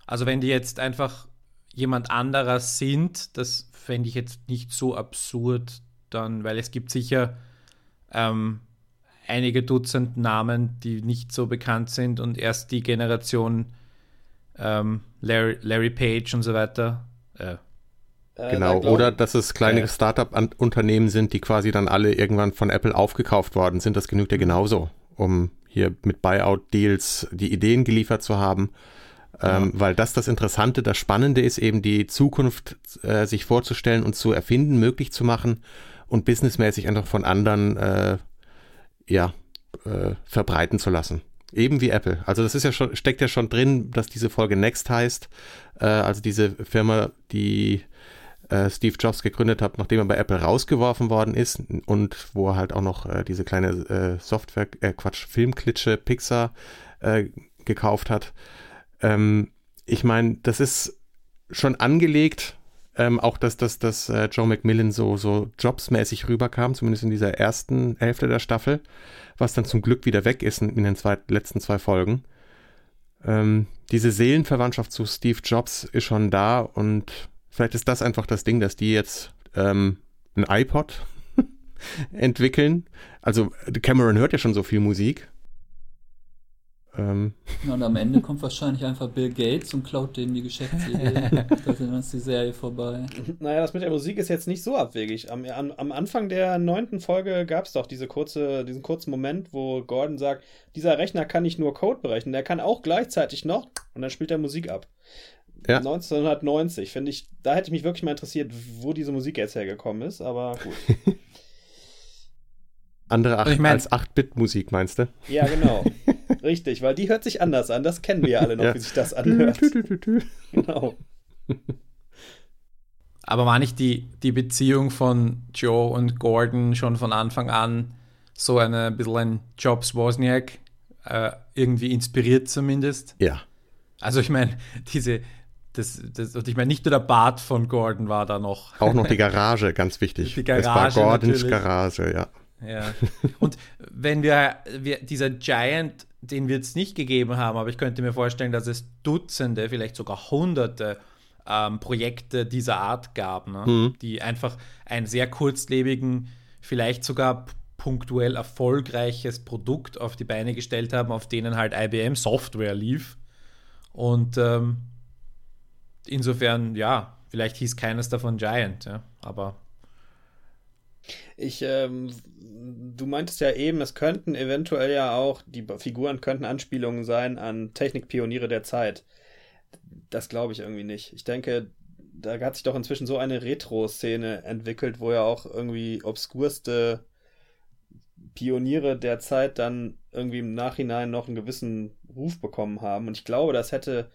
Also wenn die jetzt einfach jemand anderer sind, das fände ich jetzt nicht so absurd, dann, weil es gibt sicher ähm, einige Dutzend Namen, die nicht so bekannt sind und erst die Generation ähm, Larry, Larry, Page und so weiter. Äh, äh genau, oder dass es kleine äh, Startup-Unternehmen sind, die quasi dann alle irgendwann von Apple aufgekauft worden sind. Das genügt ja genauso, um hier mit Buyout-Deals die Ideen geliefert zu haben. Ähm, ja. Weil das das Interessante, das Spannende ist eben die Zukunft äh, sich vorzustellen und zu erfinden, möglich zu machen und businessmäßig einfach von anderen äh, ja, äh, verbreiten zu lassen. Eben wie Apple. Also das ist ja schon, steckt ja schon drin, dass diese Folge Next heißt. Äh, also diese Firma, die äh, Steve Jobs gegründet hat, nachdem er bei Apple rausgeworfen worden ist und wo er halt auch noch äh, diese kleine äh, Software, äh, Quatsch, Filmklitsche Pixar äh, gekauft hat. Ähm, ich meine, das ist schon angelegt, ähm, auch dass, dass, dass äh, Joe McMillan so, so jobsmäßig rüberkam, zumindest in dieser ersten Hälfte der Staffel, was dann zum Glück wieder weg ist in, in den zwei, letzten zwei Folgen. Ähm, diese Seelenverwandtschaft zu Steve Jobs ist schon da und vielleicht ist das einfach das Ding, dass die jetzt ähm, ein iPod entwickeln. Also Cameron hört ja schon so viel Musik ähm. Ja, und am Ende kommt wahrscheinlich einfach Bill Gates und klaut denen die Geschäftsidee. dann ist die Serie vorbei. Naja, das mit der Musik ist jetzt nicht so abwegig. Am, am, am Anfang der neunten Folge gab es doch diese kurze, diesen kurzen Moment, wo Gordon sagt, dieser Rechner kann nicht nur Code berechnen, der kann auch gleichzeitig noch und dann spielt er Musik ab. Ja. 1990, finde ich, da hätte ich mich wirklich mal interessiert, wo diese Musik jetzt hergekommen ist, aber gut. Andere 8, ich mein, als 8-Bit-Musik, meinst du? Ja, genau. Richtig, weil die hört sich anders an. Das kennen wir ja alle noch, ja. wie sich das anhört. genau. Aber war nicht die, die Beziehung von Joe und Gordon schon von Anfang an so eine ein bisschen ein Jobs Wozniak, äh, irgendwie inspiriert zumindest? Ja. Also ich meine, diese, das, das, und ich meine, nicht nur der Bart von Gordon war da noch. Auch noch die Garage, ganz wichtig. Die Garage. Das war Gordons natürlich. Garage, ja. Ja. Und wenn wir, wir dieser Giant, den wird es nicht gegeben haben, aber ich könnte mir vorstellen, dass es Dutzende, vielleicht sogar Hunderte ähm, Projekte dieser Art gab, ne? mhm. die einfach einen sehr kurzlebigen, vielleicht sogar punktuell erfolgreiches Produkt auf die Beine gestellt haben, auf denen halt IBM Software lief. Und ähm, insofern, ja, vielleicht hieß keines davon Giant, ja, aber ich, ähm, du meintest ja eben, es könnten eventuell ja auch, die Figuren könnten Anspielungen sein an Technikpioniere der Zeit. Das glaube ich irgendwie nicht. Ich denke, da hat sich doch inzwischen so eine Retro-Szene entwickelt, wo ja auch irgendwie obskurste Pioniere der Zeit dann irgendwie im Nachhinein noch einen gewissen Ruf bekommen haben. Und ich glaube, das hätte,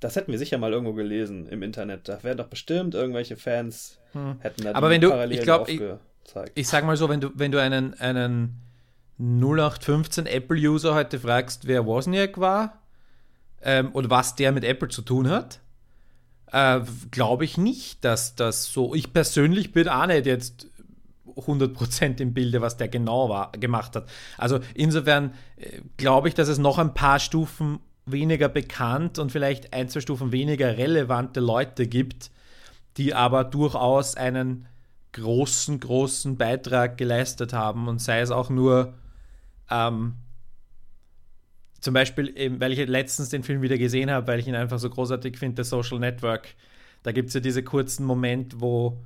das hätten wir sicher mal irgendwo gelesen im Internet. Da wären doch bestimmt irgendwelche Fans hm. hätten da Aber wenn du, ich glaube, zeigt. Ich sag mal so, wenn du, wenn du einen, einen 0815 Apple-User heute fragst, wer Wozniak war ähm, oder was der mit Apple zu tun hat, äh, glaube ich nicht, dass das so. Ich persönlich bin auch nicht jetzt 100% im Bilde, was der genau war, gemacht hat. Also insofern äh, glaube ich, dass es noch ein paar Stufen weniger bekannt und vielleicht ein, zwei Stufen weniger relevante Leute gibt, die aber durchaus einen großen, großen Beitrag geleistet haben und sei es auch nur ähm, zum Beispiel, weil ich letztens den Film wieder gesehen habe, weil ich ihn einfach so großartig finde, The Social Network. Da gibt es ja diese kurzen Moment, wo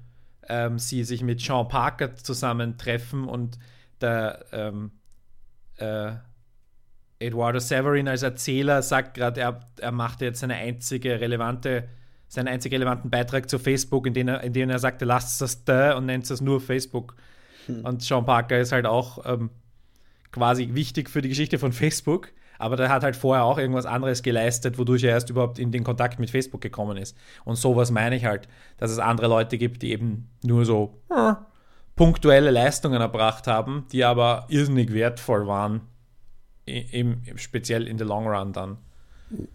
ähm, sie sich mit Sean Parker zusammentreffen und der ähm, äh, Eduardo Severin als Erzähler sagt gerade, er, er macht jetzt eine einzige relevante seinen einzig relevanten Beitrag zu Facebook, in dem er, in dem er sagte, lasst das da und nennt es nur Facebook. Hm. Und Sean Parker ist halt auch ähm, quasi wichtig für die Geschichte von Facebook, aber der hat halt vorher auch irgendwas anderes geleistet, wodurch er erst überhaupt in den Kontakt mit Facebook gekommen ist. Und sowas meine ich halt, dass es andere Leute gibt, die eben nur so äh, punktuelle Leistungen erbracht haben, die aber irrsinnig wertvoll waren, im, speziell in the long run dann.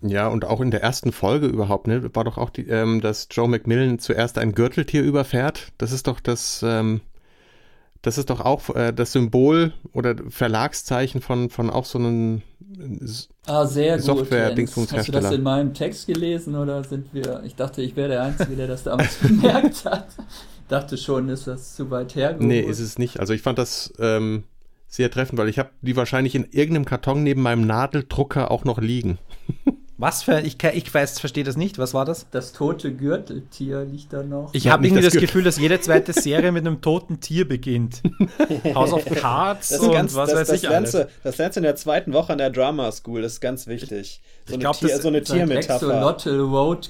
Ja, und auch in der ersten Folge überhaupt, ne, war doch auch, die, ähm, dass Joe McMillan zuerst ein Gürteltier überfährt. Das ist doch das, ähm, das ist doch auch äh, das Symbol oder Verlagszeichen von, von auch so einem ah, sehr Software-Dingsbumshersteller. Hast du das in meinem Text gelesen oder sind wir, ich dachte, ich wäre der Einzige, der das damals bemerkt hat. dachte schon, ist das zu weit hergeholt. Nee, ist es nicht. Also ich fand das ähm, sehr treffend, weil ich habe die wahrscheinlich in irgendeinem Karton neben meinem Nadeldrucker auch noch liegen. Was für, ich, ich weiß, verstehe das nicht. Was war das? Das tote Gürteltier liegt da noch. Ich habe irgendwie das, das Gefühl, dass jede zweite Serie mit einem toten Tier beginnt. House of Cards das und ganz, was das, weiß das ich lernst, alles. Das lernst du in der zweiten Woche an der Drama School, das ist ganz wichtig. So ich glaube, das so eine Tiermetapher.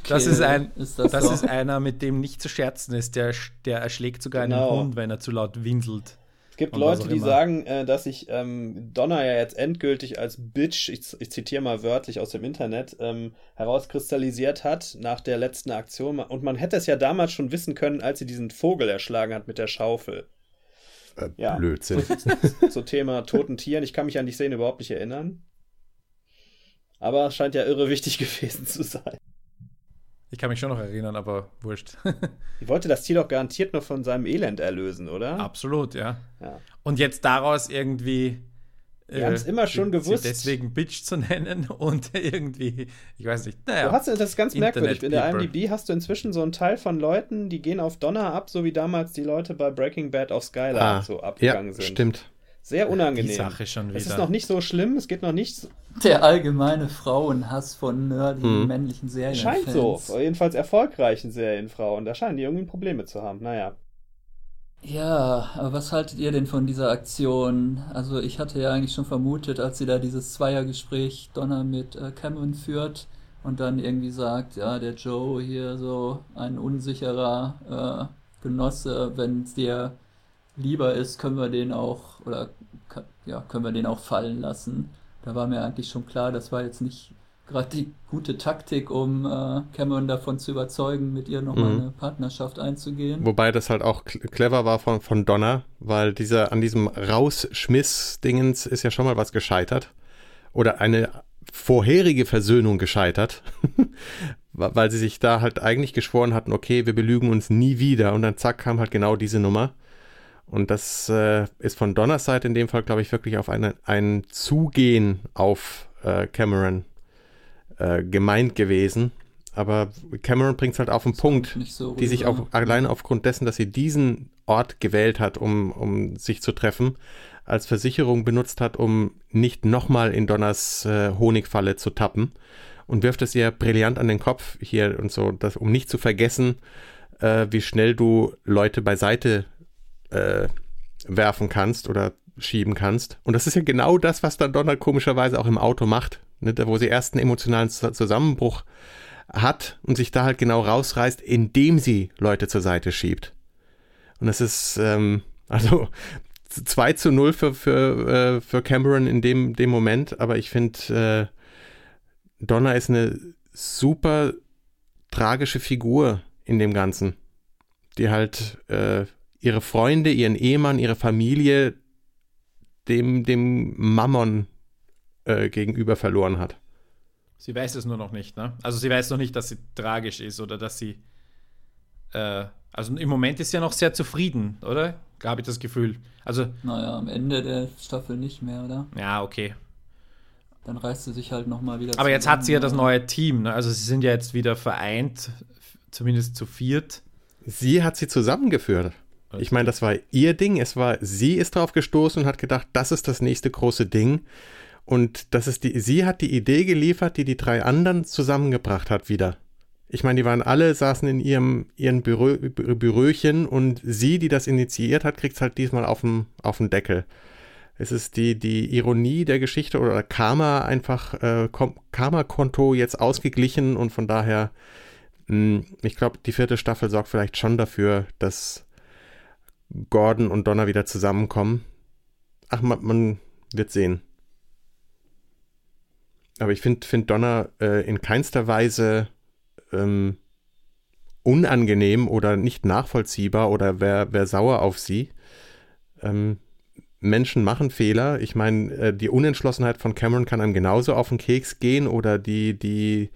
Das ist ein, ist das, das ist einer, mit dem nicht zu scherzen ist. Der, der erschlägt sogar genau. einen Hund, wenn er zu laut winselt gibt Leute, die sagen, äh, dass sich ähm, Donner ja jetzt endgültig als Bitch, ich, ich zitiere mal wörtlich aus dem Internet, ähm, herauskristallisiert hat nach der letzten Aktion. Und man hätte es ja damals schon wissen können, als sie diesen Vogel erschlagen hat mit der Schaufel. Äh, ja. Blödsinn. So, Thema toten Tieren. Ich kann mich an die Szene überhaupt nicht erinnern. Aber es scheint ja irre wichtig gewesen zu sein. Ich kann mich schon noch erinnern, aber wurscht. ich wollte das Tier doch garantiert noch von seinem Elend erlösen, oder? Absolut, ja. ja. Und jetzt daraus irgendwie. Wir äh, haben es immer schon gewusst. Deswegen Bitch zu nennen und irgendwie, ich weiß nicht. Naja, du hast, das ist ganz merkwürdig. In der IMDb hast du inzwischen so einen Teil von Leuten, die gehen auf Donner ab, so wie damals die Leute bei Breaking Bad auf Skylar ah, so abgegangen ja, sind. Stimmt. Sehr unangenehm. Die Sache schon wieder. Es ist noch nicht so schlimm, es geht noch nicht. Der allgemeine Frauenhass von nerdigen hm. männlichen Serien. Scheint so. Jedenfalls erfolgreichen Serienfrauen. Da scheinen die irgendwie Probleme zu haben. Naja. Ja, aber was haltet ihr denn von dieser Aktion? Also ich hatte ja eigentlich schon vermutet, als sie da dieses Zweiergespräch Donner mit äh, Cameron führt und dann irgendwie sagt, ja, der Joe hier so ein unsicherer äh, Genosse, wenn es dir lieber ist, können wir den auch, oder ja, können wir den auch fallen lassen. Da war mir eigentlich schon klar, das war jetzt nicht gerade die gute Taktik, um äh, Cameron davon zu überzeugen, mit ihr nochmal mhm. eine Partnerschaft einzugehen. Wobei das halt auch clever war von, von Donna, weil dieser an diesem Rausschmiss-Dingens ist ja schon mal was gescheitert. Oder eine vorherige Versöhnung gescheitert, weil sie sich da halt eigentlich geschworen hatten, okay, wir belügen uns nie wieder. Und dann zack kam halt genau diese Nummer. Und das äh, ist von Donners Seite in dem Fall, glaube ich, wirklich auf eine, ein Zugehen auf äh, Cameron äh, gemeint gewesen. Aber Cameron bringt es halt auf den das Punkt, so die sich auch alleine aufgrund dessen, dass sie diesen Ort gewählt hat, um, um sich zu treffen, als Versicherung benutzt hat, um nicht nochmal in Donners äh, Honigfalle zu tappen und wirft es ihr brillant an den Kopf hier und so, dass, um nicht zu vergessen, äh, wie schnell du Leute beiseite äh, werfen kannst oder schieben kannst. Und das ist ja genau das, was dann Donald komischerweise auch im Auto macht, ne? wo sie erst einen emotionalen Zusammenbruch hat und sich da halt genau rausreißt, indem sie Leute zur Seite schiebt. Und das ist, ähm, also 2 zu 0 für, für, äh, für Cameron in dem, dem Moment, aber ich finde, äh, Donna ist eine super tragische Figur in dem Ganzen, die halt äh, ihre Freunde, ihren Ehemann, ihre Familie dem, dem Mammon äh, gegenüber verloren hat. Sie weiß es nur noch nicht, ne? Also sie weiß noch nicht, dass sie tragisch ist oder dass sie. Äh, also im Moment ist sie ja noch sehr zufrieden, oder? Habe ich das Gefühl. Also. Naja, am Ende der Staffel nicht mehr, oder? Ja, okay. Dann reißt sie sich halt nochmal wieder. Aber jetzt hat sie ja das neue Team, ne? Also sie sind ja jetzt wieder vereint, zumindest zu viert. Sie hat sie zusammengeführt. Ich meine, das war ihr Ding. Es war, sie ist drauf gestoßen und hat gedacht, das ist das nächste große Ding. Und das ist die, sie hat die Idee geliefert, die die drei anderen zusammengebracht hat wieder. Ich meine, die waren alle, saßen in ihrem, ihren Büro, Büröchen und sie, die das initiiert hat, kriegt es halt diesmal auf den, auf den Deckel. Es ist die, die Ironie der Geschichte oder Karma einfach, äh, Karma-Konto jetzt ausgeglichen und von daher, mh, hm, ich glaube, die vierte Staffel sorgt vielleicht schon dafür, dass Gordon und Donna wieder zusammenkommen. Ach, man, man wird sehen. Aber ich finde find Donna äh, in keinster Weise ähm, unangenehm oder nicht nachvollziehbar oder wer, wer sauer auf sie. Ähm, Menschen machen Fehler. Ich meine, äh, die Unentschlossenheit von Cameron kann einem genauso auf den Keks gehen oder die, die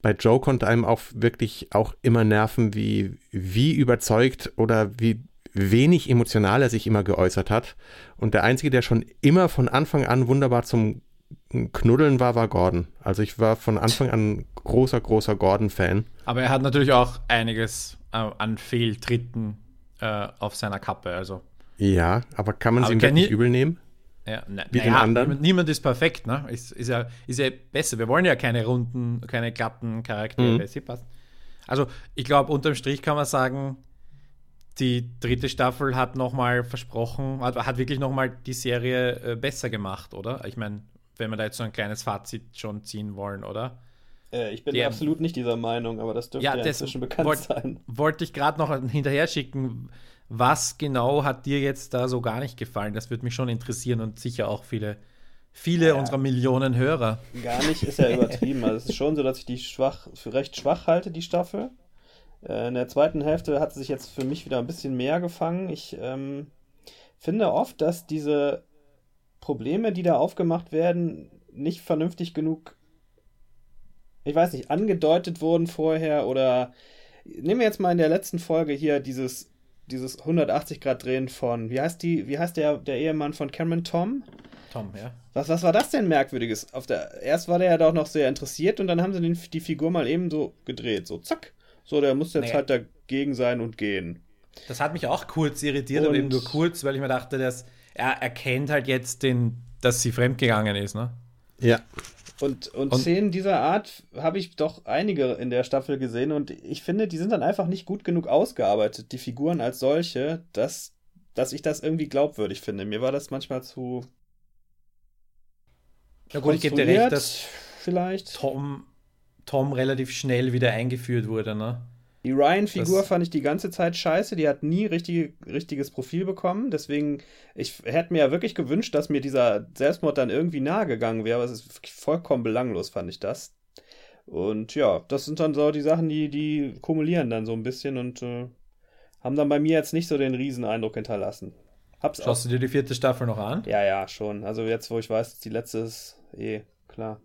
bei Joe konnte einem auch wirklich auch immer nerven, wie, wie überzeugt oder wie wenig emotional er sich immer geäußert hat. Und der Einzige, der schon immer von Anfang an wunderbar zum Knuddeln war, war Gordon. Also ich war von Anfang an großer, großer Gordon-Fan. Aber er hat natürlich auch einiges äh, an Fehltritten äh, auf seiner Kappe. Also. Ja, aber kann man sie ihm wirklich übel nehmen? Ja, na, Wie na den ja, anderen? Niemand, niemand, ist perfekt, ne? Ist, ist, ja, ist ja besser. Wir wollen ja keine runden, keine glatten Charaktere. Mhm. Also, ich glaube, unterm Strich kann man sagen, die dritte Staffel hat nochmal versprochen, hat, hat wirklich nochmal die Serie äh, besser gemacht, oder? Ich meine, wenn wir da jetzt so ein kleines Fazit schon ziehen wollen, oder? Äh, ich bin die, absolut nicht dieser Meinung, aber das dürfte ja, ja inzwischen bekannt wollt, sein. Wollte ich gerade noch hinterher schicken, was genau hat dir jetzt da so gar nicht gefallen? Das würde mich schon interessieren und sicher auch viele, viele ja, unserer Millionen Hörer. Gar nicht ist ja übertrieben. also es ist schon so, dass ich die schwach, für recht schwach halte, die Staffel. Äh, in der zweiten Hälfte hat sie sich jetzt für mich wieder ein bisschen mehr gefangen. Ich ähm, finde oft, dass diese Probleme, die da aufgemacht werden, nicht vernünftig genug, ich weiß nicht, angedeutet wurden vorher oder nehmen wir jetzt mal in der letzten Folge hier dieses, dieses 180 Grad Drehen von, wie heißt die, wie heißt der, der Ehemann von Cameron Tom? Tom, ja. Was, was war das denn Merkwürdiges? Auf der, erst war der ja doch noch sehr interessiert und dann haben sie den, die Figur mal eben so gedreht, so zack. So, der muss jetzt nee. halt dagegen sein und gehen. Das hat mich auch kurz irritiert, und aber eben nur kurz, weil ich mir dachte, dass er erkennt halt jetzt, den, dass sie fremdgegangen ist, ne? Ja. Und, und, und Szenen dieser Art habe ich doch einige in der Staffel gesehen und ich finde, die sind dann einfach nicht gut genug ausgearbeitet, die Figuren als solche, dass, dass ich das irgendwie glaubwürdig finde. Mir war das manchmal zu. Ja gut, ich gebe dir recht, dass vielleicht Tom, Tom relativ schnell wieder eingeführt wurde, ne? Die Ryan-Figur fand ich die ganze Zeit scheiße. Die hat nie richtig, richtiges Profil bekommen. Deswegen, ich hätte mir ja wirklich gewünscht, dass mir dieser Selbstmord dann irgendwie nahe gegangen wäre. Aber es ist vollkommen belanglos, fand ich das. Und ja, das sind dann so die Sachen, die, die kumulieren dann so ein bisschen und äh, haben dann bei mir jetzt nicht so den Rieseneindruck hinterlassen. Hab's Schaust auch. du dir die vierte Staffel noch an? Ja, ja, schon. Also jetzt, wo ich weiß, dass die letzte ist, eh, klar.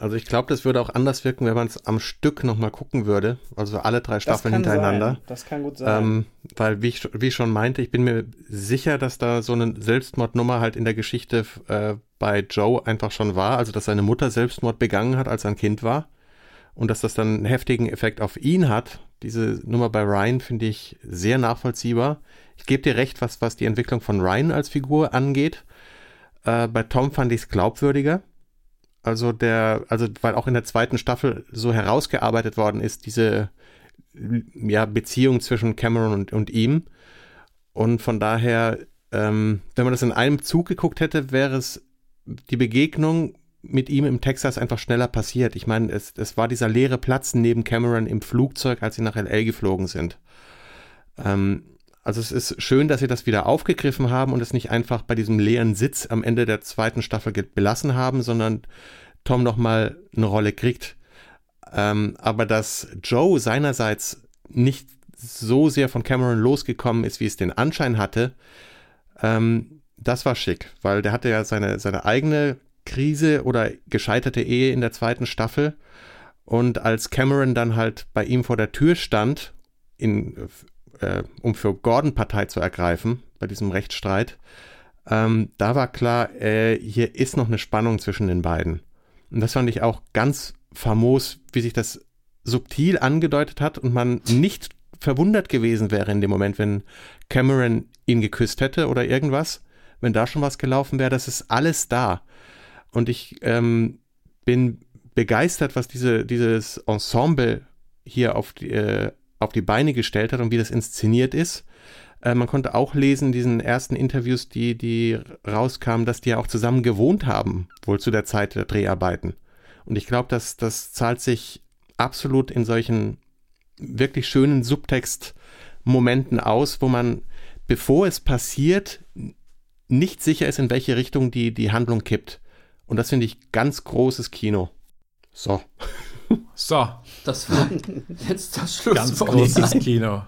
Also ich glaube, das würde auch anders wirken, wenn man es am Stück nochmal gucken würde. Also alle drei Staffeln das hintereinander. Sein. Das kann gut sein. Ähm, weil, wie ich, wie ich schon meinte, ich bin mir sicher, dass da so eine Selbstmordnummer halt in der Geschichte äh, bei Joe einfach schon war. Also dass seine Mutter Selbstmord begangen hat, als er ein Kind war. Und dass das dann einen heftigen Effekt auf ihn hat. Diese Nummer bei Ryan finde ich sehr nachvollziehbar. Ich gebe dir recht, was, was die Entwicklung von Ryan als Figur angeht. Äh, bei Tom fand ich es glaubwürdiger also der, also weil auch in der zweiten Staffel so herausgearbeitet worden ist, diese ja, Beziehung zwischen Cameron und, und ihm. Und von daher, ähm, wenn man das in einem Zug geguckt hätte, wäre es die Begegnung mit ihm im Texas einfach schneller passiert. Ich meine, es, es war dieser leere Platz neben Cameron im Flugzeug, als sie nach LA geflogen sind. Ähm, also es ist schön, dass sie das wieder aufgegriffen haben und es nicht einfach bei diesem leeren Sitz am Ende der zweiten Staffel belassen haben, sondern Tom nochmal eine Rolle kriegt. Ähm, aber dass Joe seinerseits nicht so sehr von Cameron losgekommen ist, wie es den Anschein hatte, ähm, das war schick, weil der hatte ja seine, seine eigene Krise oder gescheiterte Ehe in der zweiten Staffel. Und als Cameron dann halt bei ihm vor der Tür stand, in äh, um für Gordon Partei zu ergreifen bei diesem Rechtsstreit, ähm, da war klar, äh, hier ist noch eine Spannung zwischen den beiden. Und das fand ich auch ganz famos, wie sich das subtil angedeutet hat und man nicht verwundert gewesen wäre in dem Moment, wenn Cameron ihn geküsst hätte oder irgendwas, wenn da schon was gelaufen wäre, das ist alles da. Und ich ähm, bin begeistert, was diese, dieses Ensemble hier auf die, äh, auf die Beine gestellt hat und wie das inszeniert ist. Äh, man konnte auch lesen, in diesen ersten Interviews, die, die rauskamen, dass die ja auch zusammen gewohnt haben, wohl zu der Zeit der Dreharbeiten. Und ich glaube, dass das zahlt sich absolut in solchen wirklich schönen Subtext-Momenten aus, wo man, bevor es passiert, nicht sicher ist, in welche Richtung die, die Handlung kippt. Und das finde ich ganz großes Kino. So. So. Das war jetzt das Schluss. Ganz großes Kino.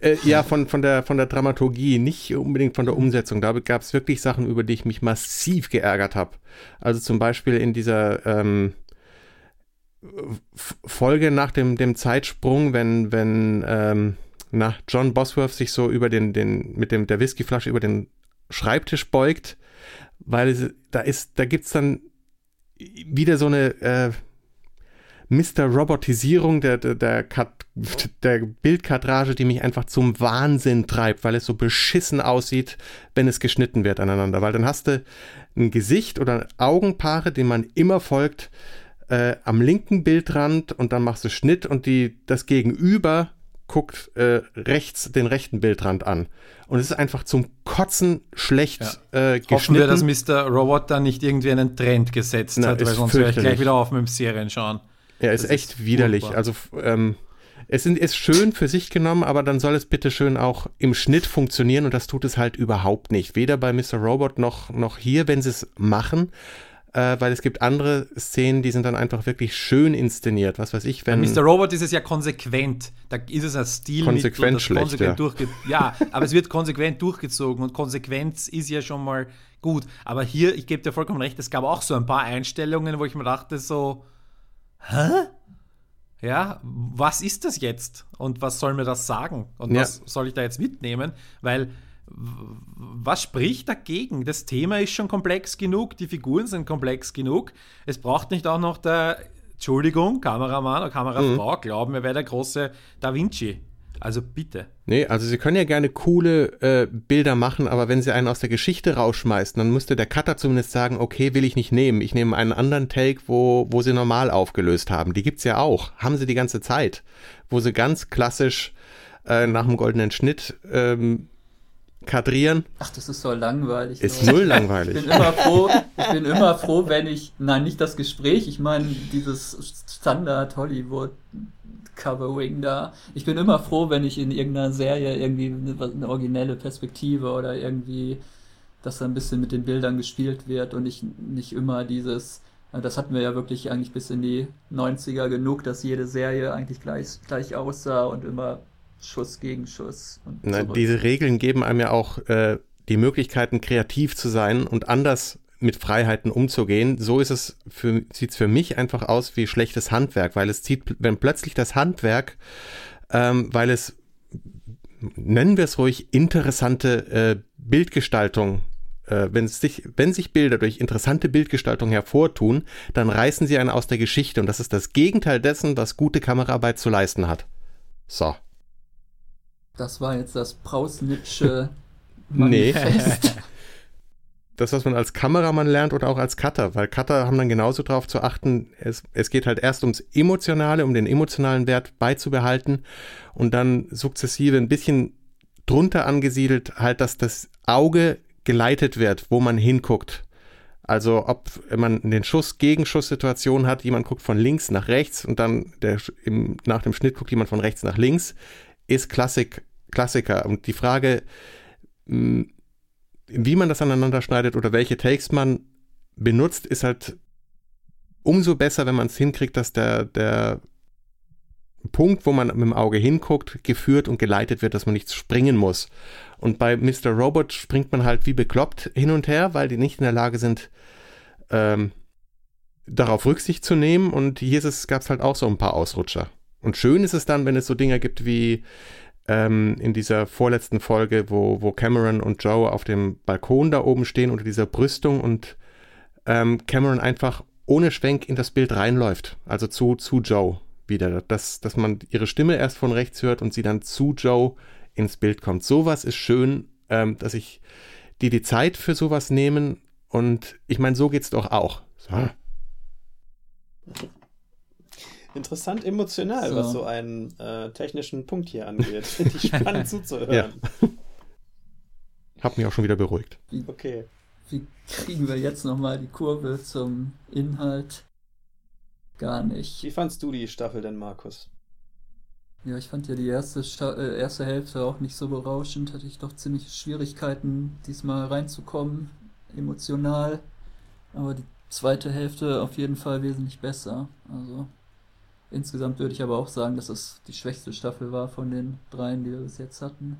Äh, ja, von, von, der, von der Dramaturgie, nicht unbedingt von der Umsetzung. Da gab es wirklich Sachen, über die ich mich massiv geärgert habe. Also zum Beispiel in dieser ähm, Folge nach dem, dem Zeitsprung, wenn, wenn ähm, na, John Bosworth sich so über den, den, mit dem, der Whiskyflasche über den Schreibtisch beugt, weil es, da ist, da gibt's dann wieder so eine äh, Mr. Robotisierung der, der, der, der Bildkadrage, die mich einfach zum Wahnsinn treibt, weil es so beschissen aussieht, wenn es geschnitten wird aneinander. Weil dann hast du ein Gesicht oder Augenpaare, dem man immer folgt, äh, am linken Bildrand und dann machst du Schnitt und die, das Gegenüber guckt äh, rechts den rechten Bildrand an. Und es ist einfach zum Kotzen schlecht ja. äh, geschnitten. Hoffen wir, dass Mr. Robot da nicht irgendwie einen Trend gesetzt Na, hat, weil sonst höre ich gleich wieder auf mit dem Serien schauen. Ja, ist echt ist widerlich. Furchtbar. Also ähm, es ist schön für sich genommen, aber dann soll es bitte schön auch im Schnitt funktionieren und das tut es halt überhaupt nicht. Weder bei Mr. Robot noch, noch hier, wenn sie es machen. Äh, weil es gibt andere Szenen, die sind dann einfach wirklich schön inszeniert. Was weiß ich, wenn. Bei Mr. Robot ist es ja konsequent. Da ist es ein Stil. Konsequent schlecht. Konsequent ja. ja, aber es wird konsequent durchgezogen und Konsequenz ist ja schon mal gut. Aber hier, ich gebe dir vollkommen recht, es gab auch so ein paar Einstellungen, wo ich mir dachte, so, hä? Ja, was ist das jetzt? Und was soll mir das sagen? Und ja. was soll ich da jetzt mitnehmen? Weil was spricht dagegen? Das Thema ist schon komplex genug, die Figuren sind komplex genug. Es braucht nicht auch noch der, Entschuldigung, Kameramann oder Kamerafrau, mhm. glauben, er wäre der große Da Vinci. Also bitte. Nee, also sie können ja gerne coole äh, Bilder machen, aber wenn sie einen aus der Geschichte rausschmeißen, dann müsste der Cutter zumindest sagen, okay, will ich nicht nehmen. Ich nehme einen anderen Take, wo, wo sie normal aufgelöst haben. Die gibt's ja auch. Haben sie die ganze Zeit. Wo sie ganz klassisch äh, nach dem goldenen Schnitt ähm, kadrieren. Ach, das ist so langweilig. Ist null langweilig. Ich bin immer froh, ich bin immer froh, wenn ich, nein, nicht das Gespräch, ich meine dieses Standard Hollywood Covering da. Ich bin immer froh, wenn ich in irgendeiner Serie irgendwie eine, eine originelle Perspektive oder irgendwie, dass da ein bisschen mit den Bildern gespielt wird und ich nicht immer dieses, das hatten wir ja wirklich eigentlich bis in die 90er genug, dass jede Serie eigentlich gleich, gleich aussah und immer Schuss gegen Schuss. Na, diese Regeln geben einem ja auch äh, die Möglichkeiten, kreativ zu sein und anders mit Freiheiten umzugehen. So ist es für, sieht's für mich einfach aus wie schlechtes Handwerk, weil es zieht, wenn plötzlich das Handwerk, ähm, weil es, nennen wir es ruhig, interessante äh, Bildgestaltung äh, wenn, sich, wenn sich Bilder durch interessante Bildgestaltung hervortun, dann reißen sie einen aus der Geschichte und das ist das Gegenteil dessen, was gute Kameraarbeit zu leisten hat. So. Das war jetzt das Prausnitsche Manifest. Nee. das, was man als Kameramann lernt oder auch als Cutter, weil Cutter haben dann genauso darauf zu achten, es, es geht halt erst ums Emotionale, um den emotionalen Wert beizubehalten und dann sukzessive ein bisschen drunter angesiedelt, halt, dass das Auge geleitet wird, wo man hinguckt. Also ob man den Schuss Gegenschuss-Situation hat, jemand guckt von links nach rechts und dann der, im, nach dem Schnitt guckt jemand von rechts nach links, ist Klassik, Klassiker. Und die Frage, hm, wie man das aneinander schneidet oder welche Takes man benutzt, ist halt umso besser, wenn man es hinkriegt, dass der, der Punkt, wo man mit dem Auge hinguckt, geführt und geleitet wird, dass man nicht springen muss. Und bei Mr. Robot springt man halt wie bekloppt hin und her, weil die nicht in der Lage sind, ähm, darauf Rücksicht zu nehmen. Und hier gab es halt auch so ein paar Ausrutscher. Und schön ist es dann, wenn es so Dinge gibt wie ähm, in dieser vorletzten Folge, wo, wo Cameron und Joe auf dem Balkon da oben stehen unter dieser Brüstung und ähm, Cameron einfach ohne Schwenk in das Bild reinläuft, also zu, zu Joe wieder, dass, dass man ihre Stimme erst von rechts hört und sie dann zu Joe ins Bild kommt. Sowas ist schön, ähm, dass ich die die Zeit für sowas nehmen und ich meine, so geht's doch auch. So. Interessant emotional, so. was so einen äh, technischen Punkt hier angeht. Finde ich spannend zuzuhören. Ja. Hab mich auch schon wieder beruhigt. Wie, okay. Wie kriegen wir jetzt nochmal die Kurve zum Inhalt? Gar nicht. Wie fandst du die Staffel denn, Markus? Ja, ich fand ja die erste, Sta äh, erste Hälfte auch nicht so berauschend. Hatte ich doch ziemlich Schwierigkeiten, diesmal reinzukommen, emotional. Aber die zweite Hälfte auf jeden Fall wesentlich besser. Also Insgesamt würde ich aber auch sagen, dass es die schwächste Staffel war von den dreien, die wir bis jetzt hatten.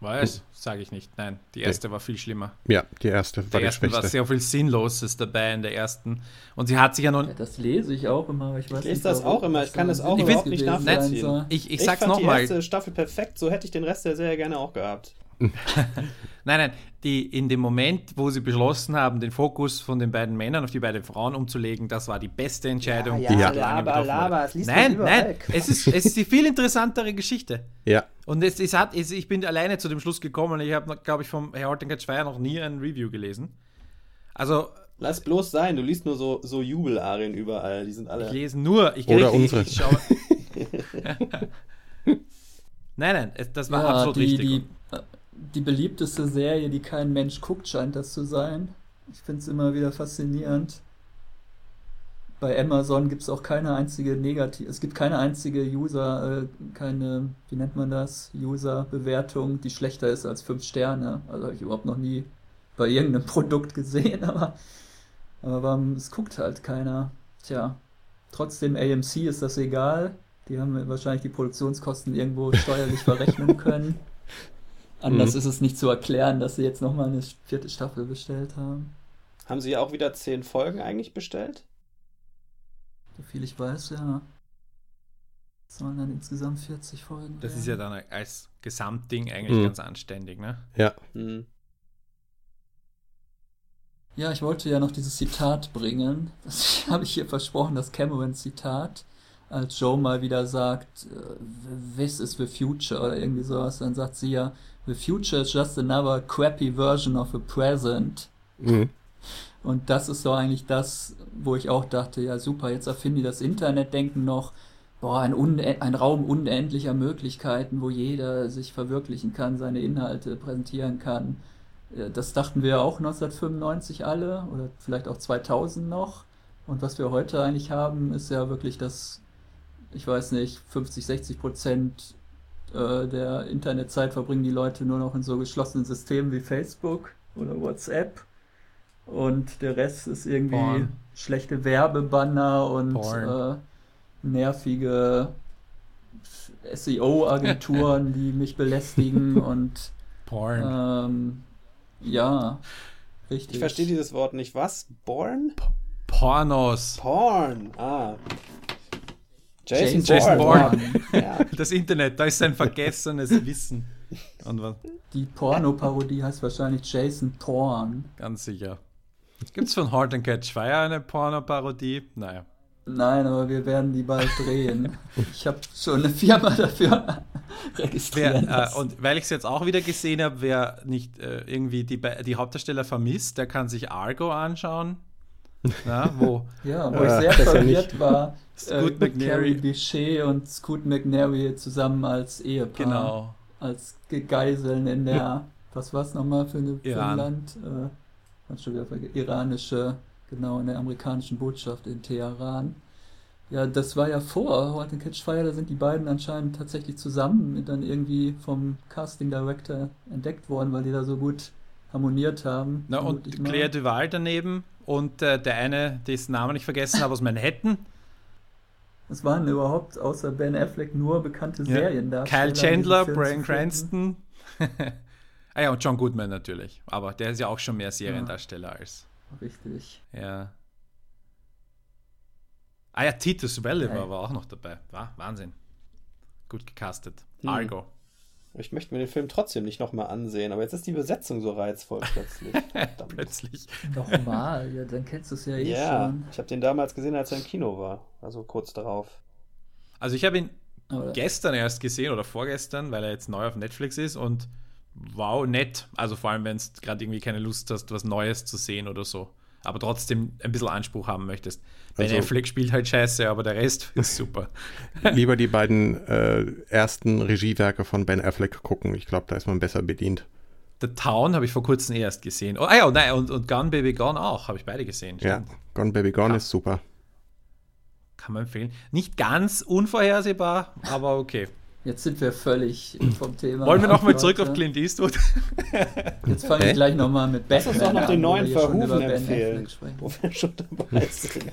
Was? Sage ich nicht. Nein, die erste nee. war viel schlimmer. Ja, die erste war der die ersten schwächste. war sehr viel Sinnloses dabei in der ersten. Und sie hat sich ja noch. Ja, das lese ich auch immer, aber ich weiß ich lese nicht, das auch immer. Ich kann das auch ich überhaupt nicht nachvollziehen. Nein, ich, ich, ich sag's nochmal. Die erste Staffel perfekt. So hätte ich den Rest der Serie gerne auch gehabt. nein, nein, die in dem Moment, wo sie beschlossen haben, den Fokus von den beiden Männern auf die beiden Frauen umzulegen, das war die beste Entscheidung. Ja, ja, ja laber, laber, es Nein, nein, es ist, es ist die viel interessantere Geschichte. Ja. Und es, es hat, es, ich bin alleine zu dem Schluss gekommen. Ich habe, glaube ich, vom Herr Hortengat Schweier noch nie ein Review gelesen. Also. Lass bloß sein, du liest nur so, so Jubelarien überall. Die sind alle. Ich lese nur. Ich, Oder ich, unsere. Ich, ich schaue. nein, nein, das war ja, absolut die, richtig. Die, die beliebteste Serie, die kein Mensch guckt, scheint das zu sein. Ich finde es immer wieder faszinierend. Bei Amazon gibt es auch keine einzige negative, es gibt keine einzige User, äh, keine, wie nennt man das, User-Bewertung, die schlechter ist als 5 Sterne. Also habe ich überhaupt noch nie bei irgendeinem Produkt gesehen, aber, aber es guckt halt keiner. Tja, trotzdem AMC ist das egal. Die haben wahrscheinlich die Produktionskosten irgendwo steuerlich verrechnen können. Anders mhm. ist es nicht zu erklären, dass sie jetzt nochmal eine vierte Staffel bestellt haben. Haben sie auch wieder zehn Folgen eigentlich bestellt? So viel ich weiß, ja. Das sollen dann insgesamt 40 Folgen. Das werden. ist ja dann als Gesamtding eigentlich mhm. ganz anständig, ne? Ja. Mhm. Ja, ich wollte ja noch dieses Zitat bringen. Das habe ich hier versprochen, das Cameron-Zitat als Joe mal wieder sagt, äh, this is the future oder irgendwie sowas, dann sagt sie ja, the future is just another crappy version of the present. Mhm. Und das ist so eigentlich das, wo ich auch dachte, ja super, jetzt erfinden die das Internetdenken noch, boah, ein, ein Raum unendlicher Möglichkeiten, wo jeder sich verwirklichen kann, seine Inhalte präsentieren kann. Das dachten wir auch 1995 alle oder vielleicht auch 2000 noch. Und was wir heute eigentlich haben, ist ja wirklich das ich weiß nicht, 50, 60 Prozent äh, der Internetzeit verbringen die Leute nur noch in so geschlossenen Systemen wie Facebook oder WhatsApp. Und der Rest ist irgendwie Porn. schlechte Werbebanner und äh, nervige SEO-Agenturen, die mich belästigen und Porn. Ähm, ja, richtig. Ich verstehe dieses Wort nicht. Was? Born? Pornos. Porn. Ah. Jason, Jason Bourne. Ja. Das Internet, da ist ein vergessenes Wissen. Die Porno-Parodie heißt wahrscheinlich Jason Porn. Ganz sicher. Gibt es von Hard and Catch Fire eine Porno-Parodie? Naja. Nein, aber wir werden die bald drehen. ich habe schon eine Firma dafür registriert. Äh, und weil ich es jetzt auch wieder gesehen habe, wer nicht äh, irgendwie die, die Hauptdarsteller vermisst, der kann sich Argo anschauen. Ja, wo, ja, wo ich sehr verwirrt war, Scoot äh, Carrie Bichet und Scoot McNary zusammen als Ehepaar. Genau. Als Geiseln in der, was war es nochmal für, eine, für ein Land? Äh, schon wieder iranische, genau, in der amerikanischen Botschaft in Teheran. Ja, das war ja vor Hot Catch Fire, da sind die beiden anscheinend tatsächlich zusammen dann irgendwie vom Casting Director entdeckt worden, weil die da so gut harmoniert haben. Na, und Claire Duval daneben und äh, der eine, dessen Namen ich vergessen habe, aus Manhattan. Es waren überhaupt außer Ben Affleck nur bekannte ja. Serien da. Kyle Chandler, Brian Cranston. ah ja, und John Goodman natürlich. Aber der ist ja auch schon mehr Seriendarsteller ja. als. Richtig. Ja. Ah ja, Titus Welliver war auch noch dabei. War Wahnsinn. Gut gecastet. Hm. Argo. Ich möchte mir den Film trotzdem nicht nochmal ansehen, aber jetzt ist die Besetzung so reizvoll plötzlich. plötzlich. Nochmal, ja, dann kennst du es ja eh ja, schon. ich habe den damals gesehen, als er im Kino war. Also kurz darauf. Also ich habe ihn oder? gestern erst gesehen oder vorgestern, weil er jetzt neu auf Netflix ist und wow, nett. Also vor allem, wenn du gerade irgendwie keine Lust hast, was Neues zu sehen oder so. Aber trotzdem ein bisschen Anspruch haben möchtest. Ben also, Affleck spielt halt scheiße, aber der Rest ist super. Lieber die beiden äh, ersten Regiewerke von Ben Affleck gucken. Ich glaube, da ist man besser bedient. The Town habe ich vor kurzem erst gesehen. Oh, ah ja, nein, und, und Gone Baby Gone auch, habe ich beide gesehen. Ja, Gone Baby Gone ja. ist super. Kann man empfehlen. Nicht ganz unvorhersehbar, aber okay. Jetzt sind wir völlig vom Thema. Wollen wir nochmal zurück auf Clint Eastwood? Jetzt fange ich gleich nochmal mit Lass uns doch noch den neuen Verhufen empfehlen, wo wir schon dabei sind.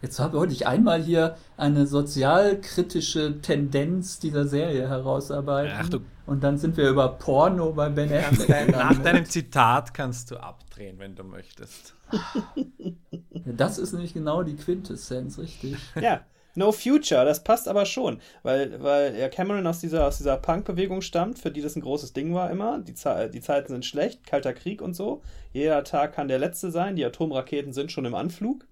Jetzt wollte ich einmal hier eine sozialkritische Tendenz dieser Serie herausarbeiten. Ach, du und dann sind wir über Porno bei Ben Affleck. Nach deinem Zitat kannst du abdrehen, wenn du möchtest. Ja, das ist nämlich genau die Quintessenz, richtig. Ja, No Future, das passt aber schon, weil, weil ja Cameron aus dieser, aus dieser Punk-Bewegung stammt, für die das ein großes Ding war immer. Die, die Zeiten sind schlecht, kalter Krieg und so. Jeder Tag kann der letzte sein, die Atomraketen sind schon im Anflug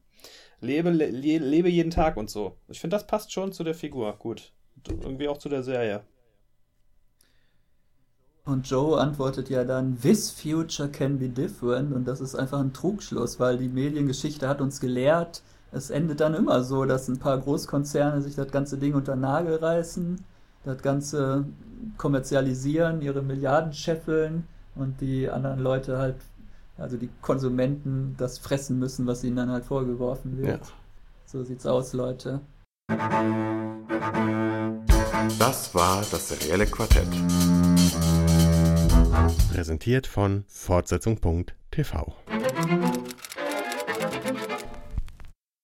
lebe, le, lebe jeden Tag und so. Ich finde, das passt schon zu der Figur gut. Irgendwie auch zu der Serie. Und Joe antwortet ja dann, This future can be different. Und das ist einfach ein Trugschluss, weil die Mediengeschichte hat uns gelehrt, es endet dann immer so, dass ein paar Großkonzerne sich das ganze Ding unter den Nagel reißen, das Ganze kommerzialisieren, ihre Milliarden scheffeln und die anderen Leute halt also die Konsumenten das fressen müssen, was ihnen dann halt vorgeworfen wird. Ja. So sieht's aus, Leute. Das war das serielle Quartett. Präsentiert von Fortsetzung.tv.